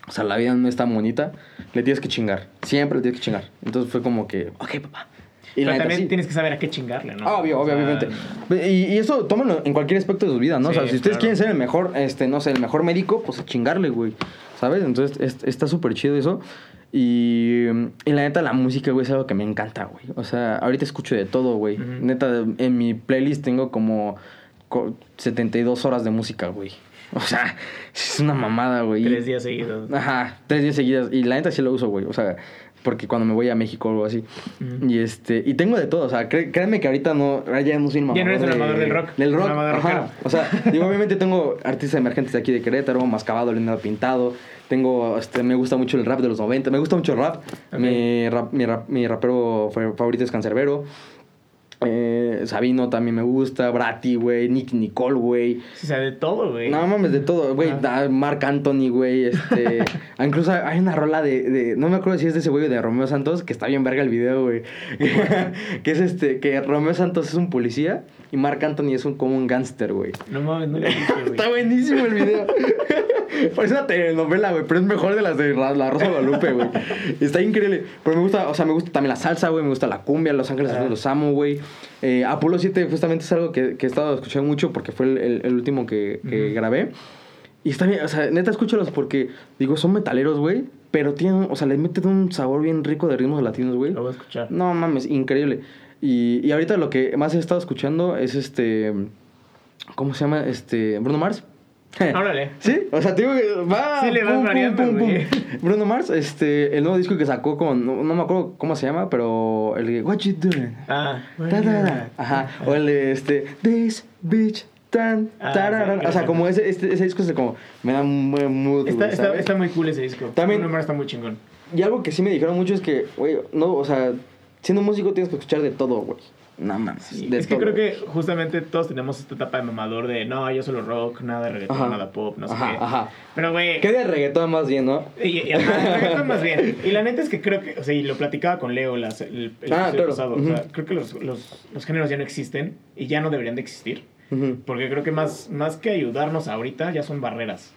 O sea, la vida no es tan bonita. Le tienes que chingar. Siempre le tienes que chingar. Entonces fue como que, ok, papá. Y Pero también sí. tienes que saber a qué chingarle, ¿no? Obvio, O obvio, sea, obviamente. Y, y eso tómenlo en cualquier aspecto de su vida, ¿no? o sea, si ustedes claro. quieren ser el mejor, este, no sé, el mejor médico, pues a chingarle, güey. ¿Sabes? Entonces es- está súper chido eso. Y, y la neta, la música, güey, es algo que me encanta, güey. O sea, ahorita escucho de todo, güey. Neta, en mi playlist tengo como co- 72 horas de música, güey. O sea, es una mamada, güey. Tres días seguidos. Ajá, tres días seguidas. Y la neta sí lo uso, güey. O sea, porque cuando me voy a México o algo así. Y este, y tengo de todo. O sea, cre- créanme que ahorita no, ya no soy un Ya no eres el mamador del rock, Del rock. Ajá. O sea, digo, obviamente tengo artistas emergentes de aquí de Querétaro, Mascabado, Leonardo Pintado. Tengo, este, me gusta mucho el rap de los 90. Me gusta mucho el rap. Mi, rap- mi, rap- mi rapero fa- favorito es Cancerbero. Eh, Sabino también me gusta. Brati, güey. Nick Nicole, güey. O sea, de todo, güey. No mames, de todo, güey. Marc Anthony, güey. Este. incluso hay una rola de, de- No me acuerdo si es de ese güey de Romeo Santos, que está bien verga el video, güey. que es este. Que Romeo Santos es un policía y Marc Anthony es un, como un gángster, güey. No mames, no lo dije, güey. Está buenísimo el video. Parece una telenovela, güey, pero es mejor de las de La Rosa de Guadalupe, güey. Está increíble. Pero me gusta, o sea, me gusta también la salsa, güey, me gusta la cumbia, Los Ángeles Ah. los amo, güey. Eh, Apolo 7 justamente es algo que, que he estado escuchando mucho porque fue el, el- el último que, grabé. Y está bien, o sea, neta, escúchalos porque, digo, son metaleros, güey, pero tienen, o sea, le meten un sabor bien rico de ritmos latinos, güey. Lo voy a escuchar. No mames, increíble. Y, y ahorita lo que más he estado escuchando es este. ¿Cómo se llama? Este. Bruno Mars. Órale. Sí, o sea, te digo que va. Sí, le vas variando, güey. Bruno Mars, este, el nuevo disco que sacó con. No, no me acuerdo cómo se llama, pero. El de What You Doing. Ah, Ta, ta, ta. Ajá. O el de este. This bitch. Tan, Ah, tarara. sí, o sea, como ese, este, ese disco es como. Me da buen mood. Está, güey, está, está muy cool ese disco. También- Bruno Mars está muy chingón. Y algo que sí me dijeron mucho es que, güey, no, o sea, siendo músico tienes que escuchar de todo, güey. No mames. Sí, de es que creo que justamente todos tenemos esta etapa de mamador de no, yo solo rock, nada de reggaetón, Ajá. nada pop, no sé qué. ajá. Pero, güey. ¿Qué de reggaetón más bien, no? Y, y- ajá, reggaetón más bien. Y la neta es que creo que, o sea, y lo platicaba con Leo las, el, el Ah, claro. pasado. O sea, creo que los, los, los géneros ya no existen y ya no deberían de existir. Porque creo que más, más que ayudarnos ahorita, ya son barreras.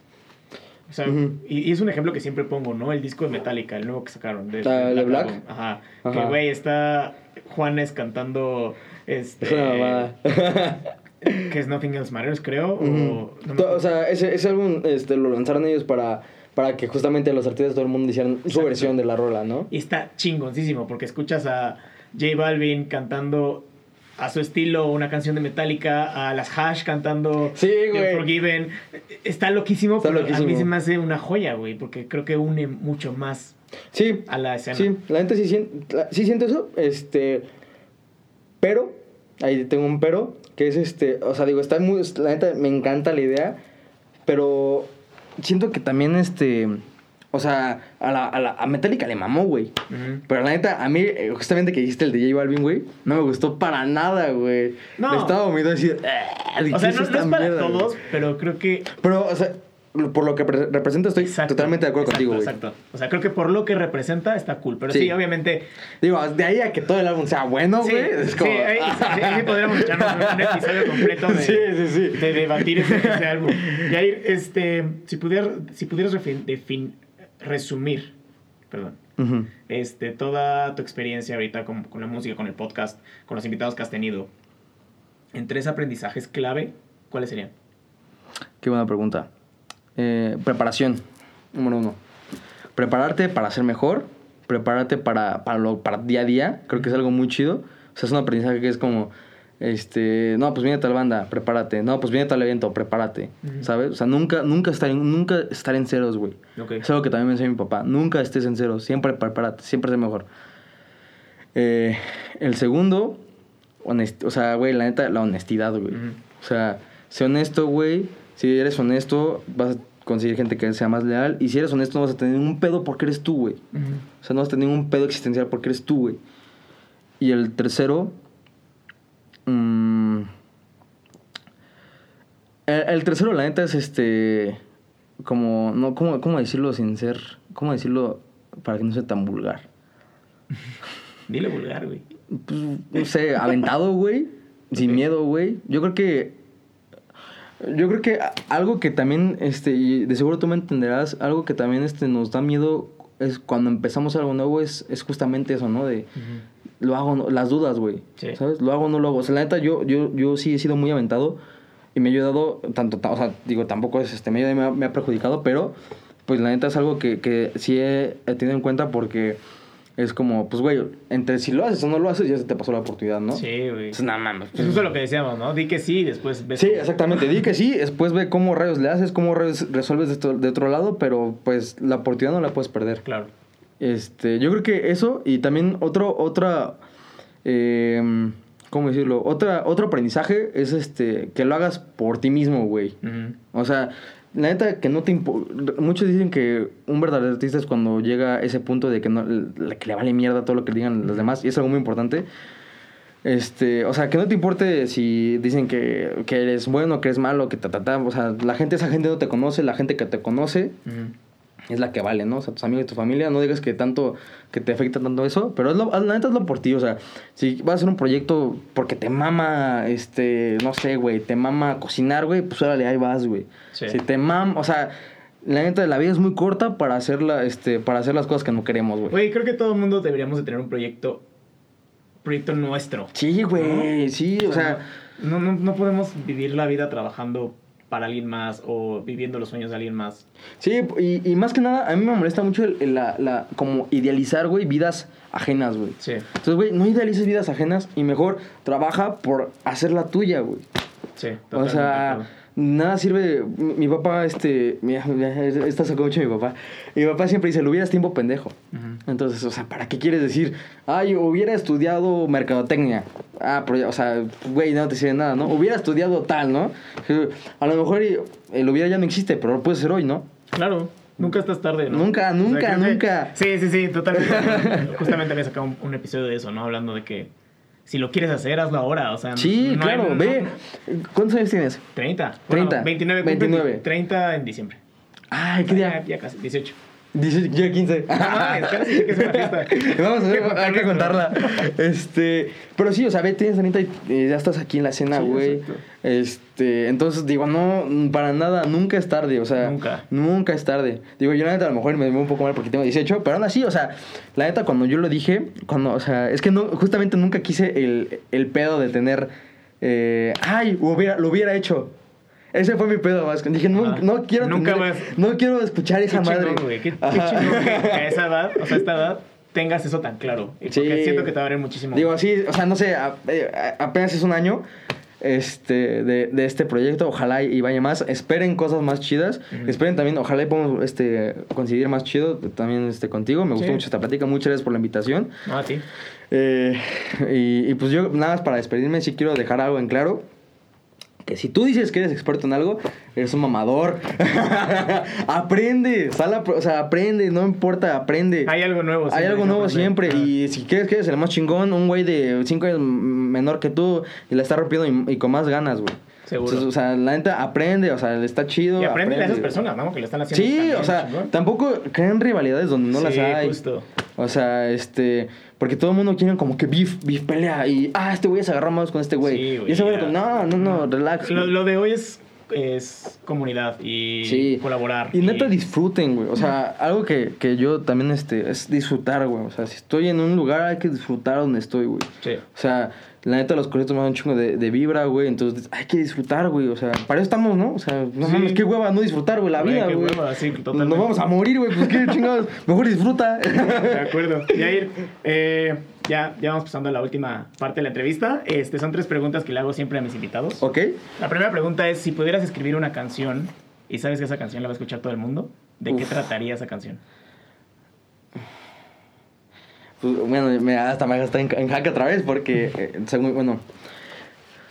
O sea, y, y es un ejemplo que siempre pongo, ¿no? El disco de Metallica, el nuevo que sacaron. De, Ah, ¿el de Black? Album. Ajá. Ajá. Que, güey, está Juanes cantando... Este, Es una mamada. que es Nothing Else Matters, creo. O, no o sea, ese, ese álbum este, lo lanzaron ellos para, para que justamente los artistas de todo el mundo hicieran su versión de la rola, ¿no? Y está chingoncísimo porque escuchas a J Balvin cantando a su estilo una canción de Metallica, a las Hash cantando Sí. Forgiven. Está loquísimo, Está pero a mí se me hace una joya, güey, porque creo que une mucho más Sí, a la escena. sí, la gente sí, sí siente eso, este, pero, ahí tengo un pero, que es este, o sea, digo, está muy, la neta me encanta la idea, pero siento que también este, o sea, a, la, a, la, a Metallica le mamó, güey. Ujú. Pero la neta, a mí, eh, justamente que dijiste el de J Balvin, güey, no me gustó para nada, güey. No. Le estaba vomitando y decir, "Ah, ¿qué O sea, es no, no es para mierda, güey?" todos, pero creo que Pero, o sea, por lo que pre- representa estoy Exacto, totalmente de acuerdo exacto, contigo, güey. Exacto. O sea, creo que por lo que representa está cool. Pero sí, Sí. obviamente. Digo, de ahí a que todo el álbum sea bueno, Sí, güey, es sí, como... ahí, sí, ahí podríamos echarnos un episodio completo de, Sí, sí, sí. de debatir ese, ese álbum. Yair, este, si, pudier- si pudieras defin- resumir, perdón, este, toda tu experiencia ahorita con, con la música, con el podcast, con los invitados que has tenido, en tres aprendizajes clave, ¿cuáles serían? Qué buena pregunta. Eh, preparación, número uno. Prepararte para ser mejor, prepararte para, para, lo, para día a día, creo que es algo muy chido. O sea, es un aprendizaje que es como, este, no, pues viene tal banda, prepárate. No, pues viene tal evento, prepárate. ¿Sabes? O sea, nunca, nunca, estar en, nunca estar en ceros, güey. Ok. Es algo que también me enseñó mi papá. Nunca estés en ceros, siempre prepárate, siempre sé mejor. Eh, el segundo, honest- o sea, güey, la neta, la honestidad, güey. O sea, sé honesto, güey. Si eres honesto, vas a conseguir gente que sea más leal. Y si eres honesto, no vas a tener ningún pedo porque eres tú, güey. O sea, no vas a tener ningún pedo existencial porque eres tú, güey. Y el tercero. Mm, el, el tercero, la neta, es este. Como. No, ¿cómo, ¿Cómo decirlo sin ser. ¿Cómo decirlo para que no sea tan vulgar? Dile vulgar, güey. Pues, no sé, aventado, güey. Sin miedo, güey. Yo creo que. Yo creo que algo que también, este, y de seguro tú me entenderás, algo que también este, nos da miedo es cuando empezamos algo nuevo, es, es justamente eso, ¿no? De lo hago, las dudas, güey. Sí. ¿Sabes? Lo hago o no lo hago. O sea, la neta, yo, yo, yo sí he sido muy aventado y me ha ayudado, tanto, ta- o sea, digo, tampoco es, este, me, ha- me ha, me ha perjudicado, pero, pues la neta es algo que, que sí he, he tenido en cuenta porque es como, pues, güey, entre si lo haces o no lo haces, ya se te pasó la oportunidad, ¿no? Sí, güey. Entonces, nada mames. Es justo lo que decíamos, ¿no? Di que sí, después ves. Sí, cómo- exactamente. Di que sí, después ve cómo rayos le haces, cómo rayos resuelves de, esto- de otro lado, pero pues la oportunidad no la puedes perder. Claro. Este, yo creo que eso y también otro, otra, eh, ¿cómo decirlo? Otra, otro aprendizaje es este, que lo hagas por ti mismo, güey. O sea, la neta que no te Muchos dicen que un verdadero artista es cuando llega a ese punto de que, no, le- que le vale mierda todo lo que digan los demás. Y es algo muy importante. Este, o sea, que no te importe si dicen que, que eres bueno, que eres malo, que ta, ta, ta. O sea, la gente, esa gente no te conoce, la gente que te conoce. Es la que vale, ¿no? O sea, tus amigos y tu familia, no digas que tanto, que te afecta tanto eso, pero es lo, la neta es lo por ti, o sea, si vas a hacer un proyecto porque te mama, este, no sé, güey, te mama cocinar, güey, pues órale, ahí vas, güey. Sí. Si te mama, o sea, la neta, la vida es muy corta para hacerla, este, para hacer las cosas que no queremos, güey. Güey, creo que todo el mundo deberíamos de tener un proyecto. Proyecto nuestro. Sí, güey, sí, o sea, No, no, no podemos vivir la vida trabajando para alguien más o viviendo los sueños de alguien más. sí, y, y más que nada, a mí me molesta mucho el- el- la, la, como idealizar, güey, vidas ajenas, güey. Sí. Entonces, güey, no idealices vidas ajenas y mejor trabaja por hacer la tuya, güey. Sí. O totalmente de sea. Nada sirve. Mi, papá, este. Mira, esta sacó mucho mi papá. Mi papá siempre dice: lo hubieras tiempo pendejo. Entonces, o sea, ¿para qué quieres decir? Ay, hubiera estudiado mercadotecnia. Ah, pero, ya, o sea, güey, no te sirve nada, ¿no? Hubiera estudiado tal, ¿no? A lo mejor el hubiera ya no existe, pero lo puedes hacer hoy, ¿no? Claro. Nunca estás tarde, ¿no? Nunca, nunca, nunca. Sí, sí, sí, totalmente. Justamente había sacado un, un episodio de eso, ¿no? Hablando de que si lo quieres hacer, hazlo ahora. O sea, Sí, no hay- claro, no- ve. ¿Cuántos años tienes? 30. 30. 29. cumple 29. 30 en diciembre. Ay, ¿qué Ya, día? ya casi, 18. Dice, yo 15. No casi que es una fiesta. Vamos a ver, Hay que contarla. Este, pero sí, o sea, ve, tienes 30 y ya estás aquí en la escena, Sí, güey. este, entonces digo, no, para nada, nunca es tarde, o sea, Nunca. nunca es tarde. Digo, yo la neta a lo mejor me veo un poco mal porque tengo 18, pero aún así, o sea, la neta cuando yo lo dije, cuando, o sea, es que no, justamente nunca quise el, el pedo de tener, eh, ay, hubiera, lo hubiera hecho. Ese fue mi pedo más. Dije, no, quiero Nunca tener- más. no quiero escuchar esa Qué madre. chingón, güey. Qué, qué chingón que a esa edad, o sea, a esta edad, tengas eso tan claro. Sí. Porque siento que te va a abrir muchísimo. Digo, sí, o sea, no sé, a- eh, a- apenas es un año este, de, de este proyecto. Ojalá y vaya más. Esperen cosas más chidas. Esperen también, ojalá y podamos este, conseguir más chido también este, contigo. Me gustó Sí. mucho esta plática. Muchas gracias por la invitación. No, a ti. Eh, y, y pues yo, nada más para despedirme, sí quiero dejar algo en claro. Que si tú dices que eres experto en algo, eres un mamador. aprende, sal a o sea, aprende, no importa, aprende. Hay algo nuevo. Hay siempre algo que nuevo siempre. Ah. Y si quieres que eres el más chingón, un güey de 5 años menor que tú y la está rompiendo y, y con más ganas, güey. Seguro. Entonces, o sea, la neta aprende, o sea, está chido. Y aprende a esas aprende. personas, ¿no? Que lo están haciendo. Sí, también, o sea, chingón. tampoco creen rivalidades donde no las Sí, hay. justo. O sea, este. Porque todo el mundo quiere como que beef, beef pelea. Y, ah, este güey se agarró más con este güey. Sí, güey, y ese güey, pues, no, no, no, relax. Lo, lo de hoy es, es comunidad y Sí. colaborar. Y neta disfruten, güey. O sea, algo que, que yo también, este, es disfrutar, güey. O sea, si estoy en un lugar hay que disfrutar donde estoy, güey. Sí. O sea, la neta los conciertos me dan un chingo de, de vibra, güey. Entonces, hay que disfrutar, güey. O sea, para eso estamos, ¿no? O sea, no Sí. mames, qué hueva no disfrutar, güey, la Güey, vida, qué güey. hueva, sí, totalmente. Nos vamos a morir, güey. Pues qué chingados. Mejor disfruta. De acuerdo. Yair, eh, ya, ya vamos pasando a la última parte de la entrevista. Este, son tres preguntas que le hago siempre a mis invitados. ¿Ok? La primera pregunta es, si pudieras escribir una canción y sabes que esa canción la va a escuchar todo el mundo, ¿de qué trataría esa canción? Pues, bueno, me, hasta me hasta en, en jaque otra vez porque, eh, según, bueno,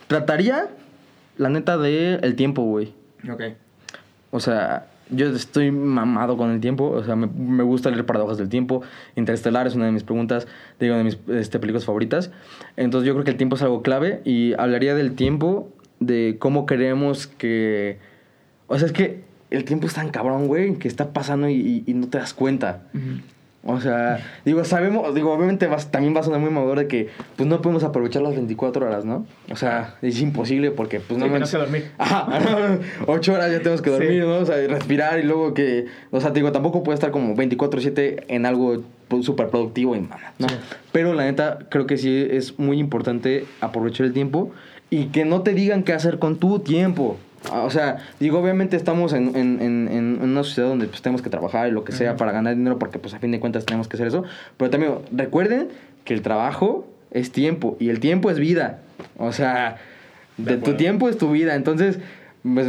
trataría, la neta, de el tiempo, güey. Ok. O sea, yo estoy mamado con el tiempo. O sea, me, me gusta leer paradojas del tiempo. Interestelar es una de mis preguntas, digo, de mis este, películas favoritas. Entonces yo creo que el tiempo es algo clave y hablaría del tiempo, de cómo queremos que... O sea, es que el tiempo es tan cabrón, güey, que está pasando y, no te das cuenta. O sea, digo, sabemos, digo, obviamente vas, también va a sonar muy mamador de que pues no podemos aprovechar las 24 horas, ¿no? O sea, es imposible porque pues Sí, no que no manches- sé dormir. Ajá, ocho horas ya tenemos que dormir, Sí. ¿no? O sea, y respirar y luego que, o sea, digo, tampoco puede estar como 24/7 en algo súper productivo y mamá, ¿no? Sí. Pero la neta, creo que sí es muy importante aprovechar el tiempo y que no te digan qué hacer con tu tiempo. Ah, O sea, digo, obviamente estamos en, en, en, en una sociedad donde pues, tenemos que trabajar y lo que sea para ganar dinero porque pues a fin de cuentas tenemos que hacer eso. Pero también recuerden que el trabajo es tiempo y el tiempo es vida. O sea, De de, tu tiempo es tu vida. Entonces, pues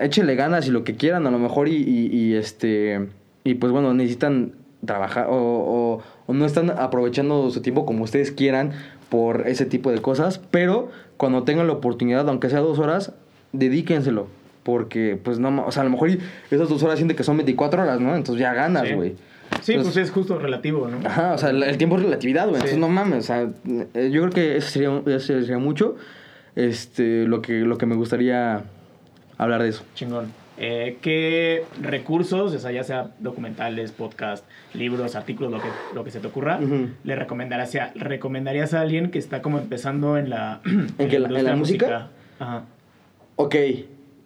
échenle ganas y lo que quieran a lo mejor y, y, y, este... Y pues bueno, necesitan trabajar o, o, o no están aprovechando su tiempo como ustedes quieran por ese tipo de cosas, pero cuando tengan la oportunidad, aunque sea dos horas, dedíquenselo. Porque, pues no, ma- o sea, a lo mejor esas dos horas sienten que son 24 horas, ¿no? Entonces ya ganas, güey. Sí, Entonces- pues es justo relativo, ¿no? Ajá, o sea, el, el tiempo es relatividad, güey. Sí. Entonces no mames, o sea, eh, yo creo que eso sería, eso sería mucho este, lo, que, lo que me gustaría hablar de eso. Chingón. Eh, ¿Qué recursos, o sea, ya sea documentales, podcast, libros, artículos, lo que, lo que se te ocurra, le recomendarías a, recomendarías a alguien que está como empezando en la... ¿En qué, la- en la industria música? Ajá. Ok,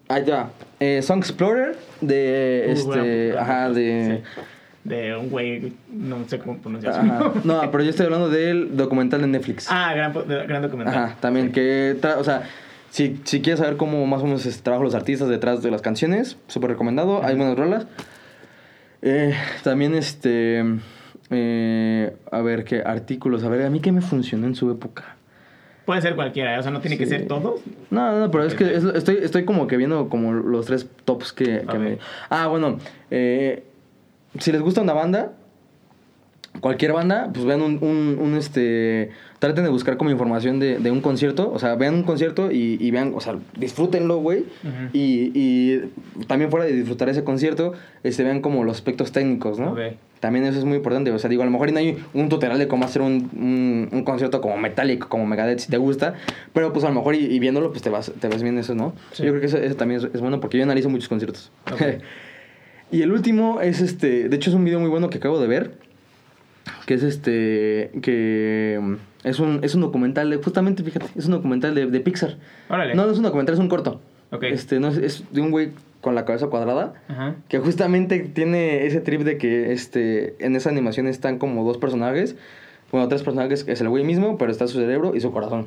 allá. Eh, Song Explorer de Uh, este, ajá, de... sí. De un güey, no sé cómo pronunciarlo. Ajá. No, pero yo estoy hablando del documental de Netflix. Ah, gran, gran documental. Ajá, también que, tra- o sea, si, si quieres saber cómo más o menos trabajan los artistas detrás de las canciones, súper recomendado, hay buenas rolas. Eh, también este, eh, a ver qué artículos, a ver, a mí qué me funcionó en su época. Puede ser cualquiera, o sea, no tiene que ser todo. No, no, pero es que es- estoy, estoy como que viendo como los tres tops que, me... Ah, bueno, eh, si les gusta una banda, cualquier banda, pues vean un, un, un, este... Traten de buscar como información de, de un concierto, o sea, vean un concierto y, y vean, o sea, disfrútenlo, güey. Y, y también fuera de disfrutar ese concierto, este, vean como los aspectos técnicos, ¿no? También eso es muy importante. O sea, digo, a lo mejor no hay un tutorial de cómo hacer un, un, un concierto como Metallic, como Megadeth, si te gusta. Pero pues a lo mejor y, y viéndolo, pues te vas, te ves bien eso, ¿no? Sí. Yo creo que eso, eso también es, es bueno porque yo analizo muchos conciertos. Ok. y el último es este. De hecho, es un video muy bueno que acabo de ver. Que es este. Que. Es un, es un documental de. Justamente, fíjate, es un documental de, de Pixar. Órale. No, no es un documental, es un corto. Ok. Este, no, es, es de un güey con la cabeza cuadrada. Ajá. Que justamente tiene ese trip de que este, en esa animación están como dos personajes. Bueno, tres personajes, es el güey mismo, pero está su cerebro y su corazón.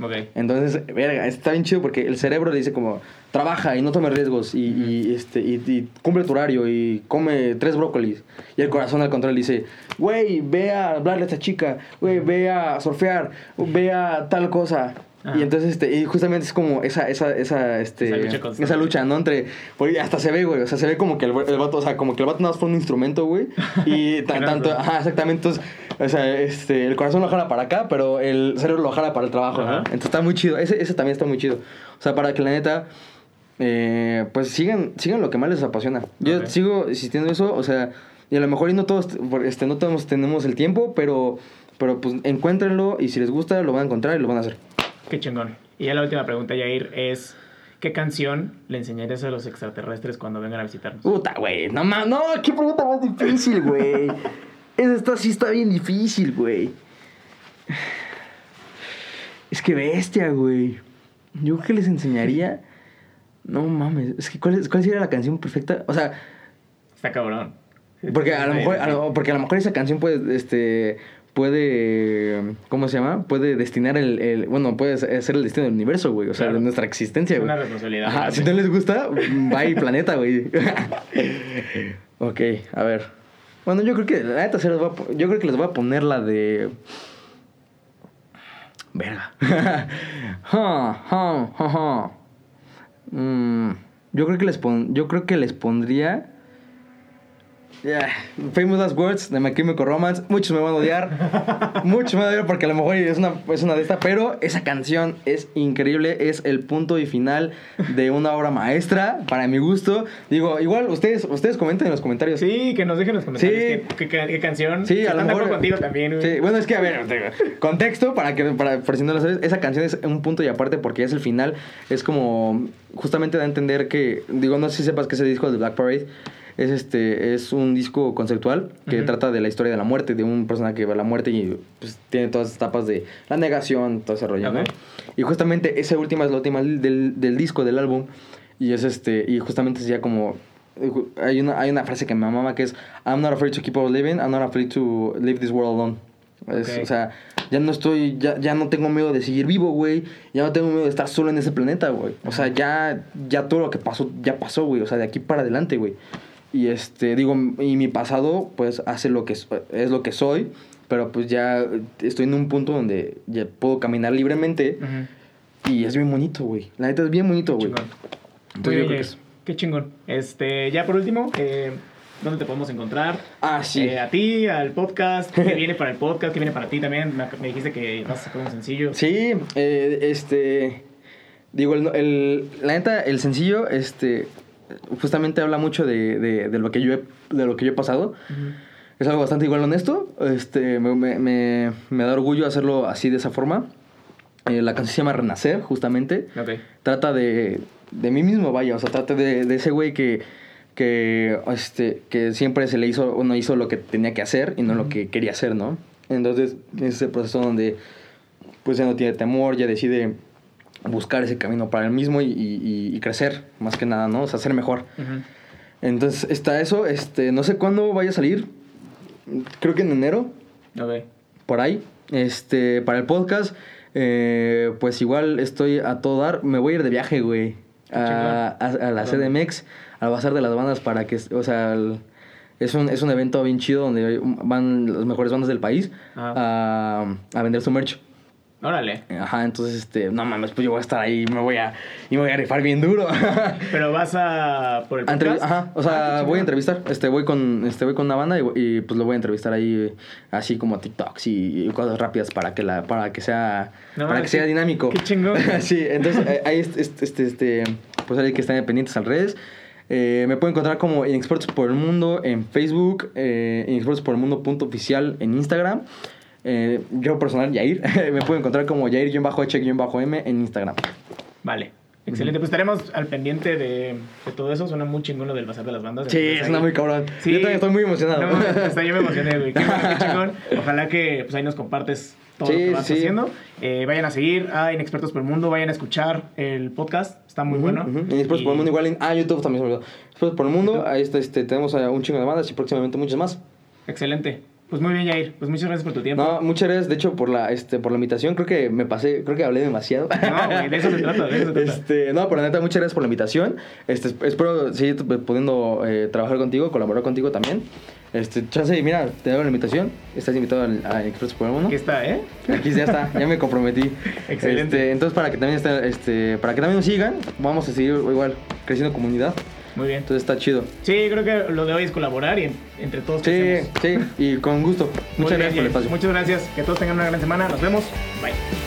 Ok. Entonces, verga, está bien chido porque el cerebro le dice como, trabaja y no tome riesgos y, y, este, y, y cumple tu horario y come tres brócolis. Y el corazón al contrario le dice, güey, ve a hablarle a esta chica, güey, ve a surfear, ve a tal cosa. Ajá. Y entonces, este, y justamente es como esa, esa, esa, este, Esa lucha esa lucha, ¿no? Entre, porque hasta se ve, güey, o sea, se ve como que el, el vato, o sea, como que el vato nada más fue un instrumento, güey, y tanto, ajá, exactamente, entonces, o sea, este, el corazón lo jala para acá, pero el cerebro lo jala para el trabajo, ¿no? Ajá. Entonces está muy chido, ese, ese también está muy chido, o sea, para que la neta, eh, pues sigan, sigan lo que más les apasiona. Yo sigo insistiendo eso, o sea, y a lo mejor y no todos, este, no todos tenemos el tiempo, pero, pero pues encuéntrenlo y si les gusta lo van a encontrar y lo van a hacer. Qué chingón. Y ya la última pregunta, Yair, es... ¿Qué canción le enseñarías a los extraterrestres cuando vengan a visitarnos? Puta, güey. No, no, qué pregunta más difícil, güey. Esa está, sí está bien difícil, güey. Es que bestia, güey. Yo creo que les enseñaría. No mames. Es que, ¿cuál, es- ¿cuál sería la canción perfecta? O sea, Está cabrón. porque a lo mejor, sí. a lo- porque a lo mejor esa canción puede, este. Puede. ¿Cómo se llama? Puede destinar el. el- bueno, puede ser el destino del universo, güey. O sea, Claro. de nuestra existencia, Es güey. una responsabilidad. Ajá, si no les gusta, bye planeta, güey. ok, a ver. Bueno, yo creo que la neta se les va a yo creo que les voy a poner la de verga. Ja, ja, ja. Mm, yo creo que les pon yo creo que les pondría Yeah, Famous Last Words de My Chemical Romance. Muchos me van a odiar. Muchos me van a odiar porque a lo mejor es una, es una de estas. Pero esa canción es increíble. Es el punto y final de una obra maestra. Para mi gusto. Digo, igual ustedes, ustedes comenten en los comentarios. Sí, que nos dejen en los comentarios Sí. qué, canción. Sí, a lo mejor. contigo también. Sí, bueno, es que, a ver, contexto para que, para, por si no lo sabes, esa canción es un punto y aparte porque es el final. Es como, justamente da a entender que, digo, no sé si sepas que ese disco de Black Parade es este es un disco conceptual que Ujú. trata de la historia de la muerte, de un personaje que va a la muerte y pues, tiene todas las etapas de la negación, todo ese rollo, ¿no? Ok. Y justamente esa última es la última del, del disco, del álbum. Y es este, y justamente sería como. Hay una, hay una frase que me mama que es: I'm not afraid to keep on living, I'm not afraid to leave this world alone. Es, Ok. O sea, ya no estoy, ya, ya no tengo miedo de seguir vivo, güey. Ya no tengo miedo de estar solo en ese planeta, güey. O sea, ya, ya todo lo que pasó, ya pasó, güey. O sea, de aquí para adelante, güey. Y este, digo, y mi pasado, pues, hace lo que es, es lo que soy. Pero pues ya estoy en un punto donde ya puedo caminar libremente. Y es bien bonito, güey. La neta es bien bonito, güey. Chingón. Entonces Jair. es- Qué chingón. Este, ya por último, eh, ¿dónde te podemos encontrar? Ah, sí. Eh, a ti, al podcast, ¿qué viene para el podcast? ¿Qué viene para ti también? Me, me dijiste que vas a sacar un sencillo. Sí, eh, este. Digo, el, el- la neta, el sencillo, este. Justamente habla mucho de, de, de lo que yo he, de lo que yo he pasado. Es algo bastante igual honesto. Este, me, me, da orgullo hacerlo así de esa forma. Eh, la canción se llama Renacer, justamente. Trata de, de mí mismo, vaya. O sea, trata de, de ese güey que, que, este, que siempre se le hizo, uno hizo lo que tenía que hacer y no lo que quería hacer, ¿no? Entonces, es ese proceso donde pues ya no tiene temor, ya decide buscar ese camino para él mismo y, y- y crecer, más que nada, ¿no? O sea, ser mejor. Entonces, está eso. Este, no sé cuándo vaya a salir. Creo que en enero Ok. por ahí. Este, para el podcast, eh, pues igual estoy a todo dar. Me voy a ir de viaje, güey. A, a- a la. CDMX, al Bazar de las Bandas, para que, o sea, el- es, un, es un evento bien chido donde van las mejores bandas del país a, a vender su merch. Órale. Ajá, entonces, este, no mames, pues yo voy a estar ahí y me voy a, y me voy a rifar bien duro. Pero vas a por el podcast. Ajá, o Ah, sea, qué voy a entrevistar, este, voy con, este, voy con una banda y, y, pues lo voy a entrevistar ahí, así como TikToks y, y cosas rápidas para que la, para que sea, No para que sea dinámico. qué chingón. sí, entonces eh, ahí, este, este, este, este, pues hay que estar pendientes al redes. Eh, me pueden encontrar como Inexpertos por el Mundo en Facebook, eh, Inexpertos por el Mundo punto oficial en Instagram. Eh, yo personal, Yair, me pueden encontrar como Yair-H-M en Instagram. Vale. Excelente, pues estaremos al pendiente de, de todo eso. Suena muy chingón lo del bazar de las bandas. Sí, suena ahí- muy cabrón. Sí. Yo también estoy muy emocionado. No, hasta yo me emocioné, güey. Qué, qué chingón. Ojalá que pues, ahí nos compartes todo lo que vas sí. haciendo. Eh, vayan a seguir a Inexpertos por el Mundo, vayan a escuchar el podcast. Está muy bueno. Ujú, Y por el mundo igual en... Ah, YouTube también se me olvidó. Después por el mundo, ahí está, este, tenemos a un chingo de bandas y próximamente muchas más. Excelente. Pues muy bien, Jair. Pues muchas gracias por tu tiempo. No, muchas gracias, de hecho, por la, este, por la invitación. Creo que me pasé, creo que hablé demasiado. No, güey, de eso se trata, de eso se trata. Este, no, pero la neta, muchas gracias por la invitación. Este, esp- espero seguir pudiendo eh, trabajar contigo, colaborar contigo también. Este, chance, mira, te doy la invitación. Estás invitado al, a Expreso el Mundo. Aquí está, ¿eh? Aquí ya está, ya me comprometí. Excelente. Este, entonces, para que también esté, este, para que también nos sigan, vamos a seguir igual creciendo comunidad. Muy bien. Entonces está chido. Sí, creo que lo de hoy es colaborar y en- entre todos Sí, crecemos. sí, y con gusto. Muy Muchas bien, gracias por el espacio. Muchas gracias. Que todos tengan una gran semana. Nos vemos. Bye.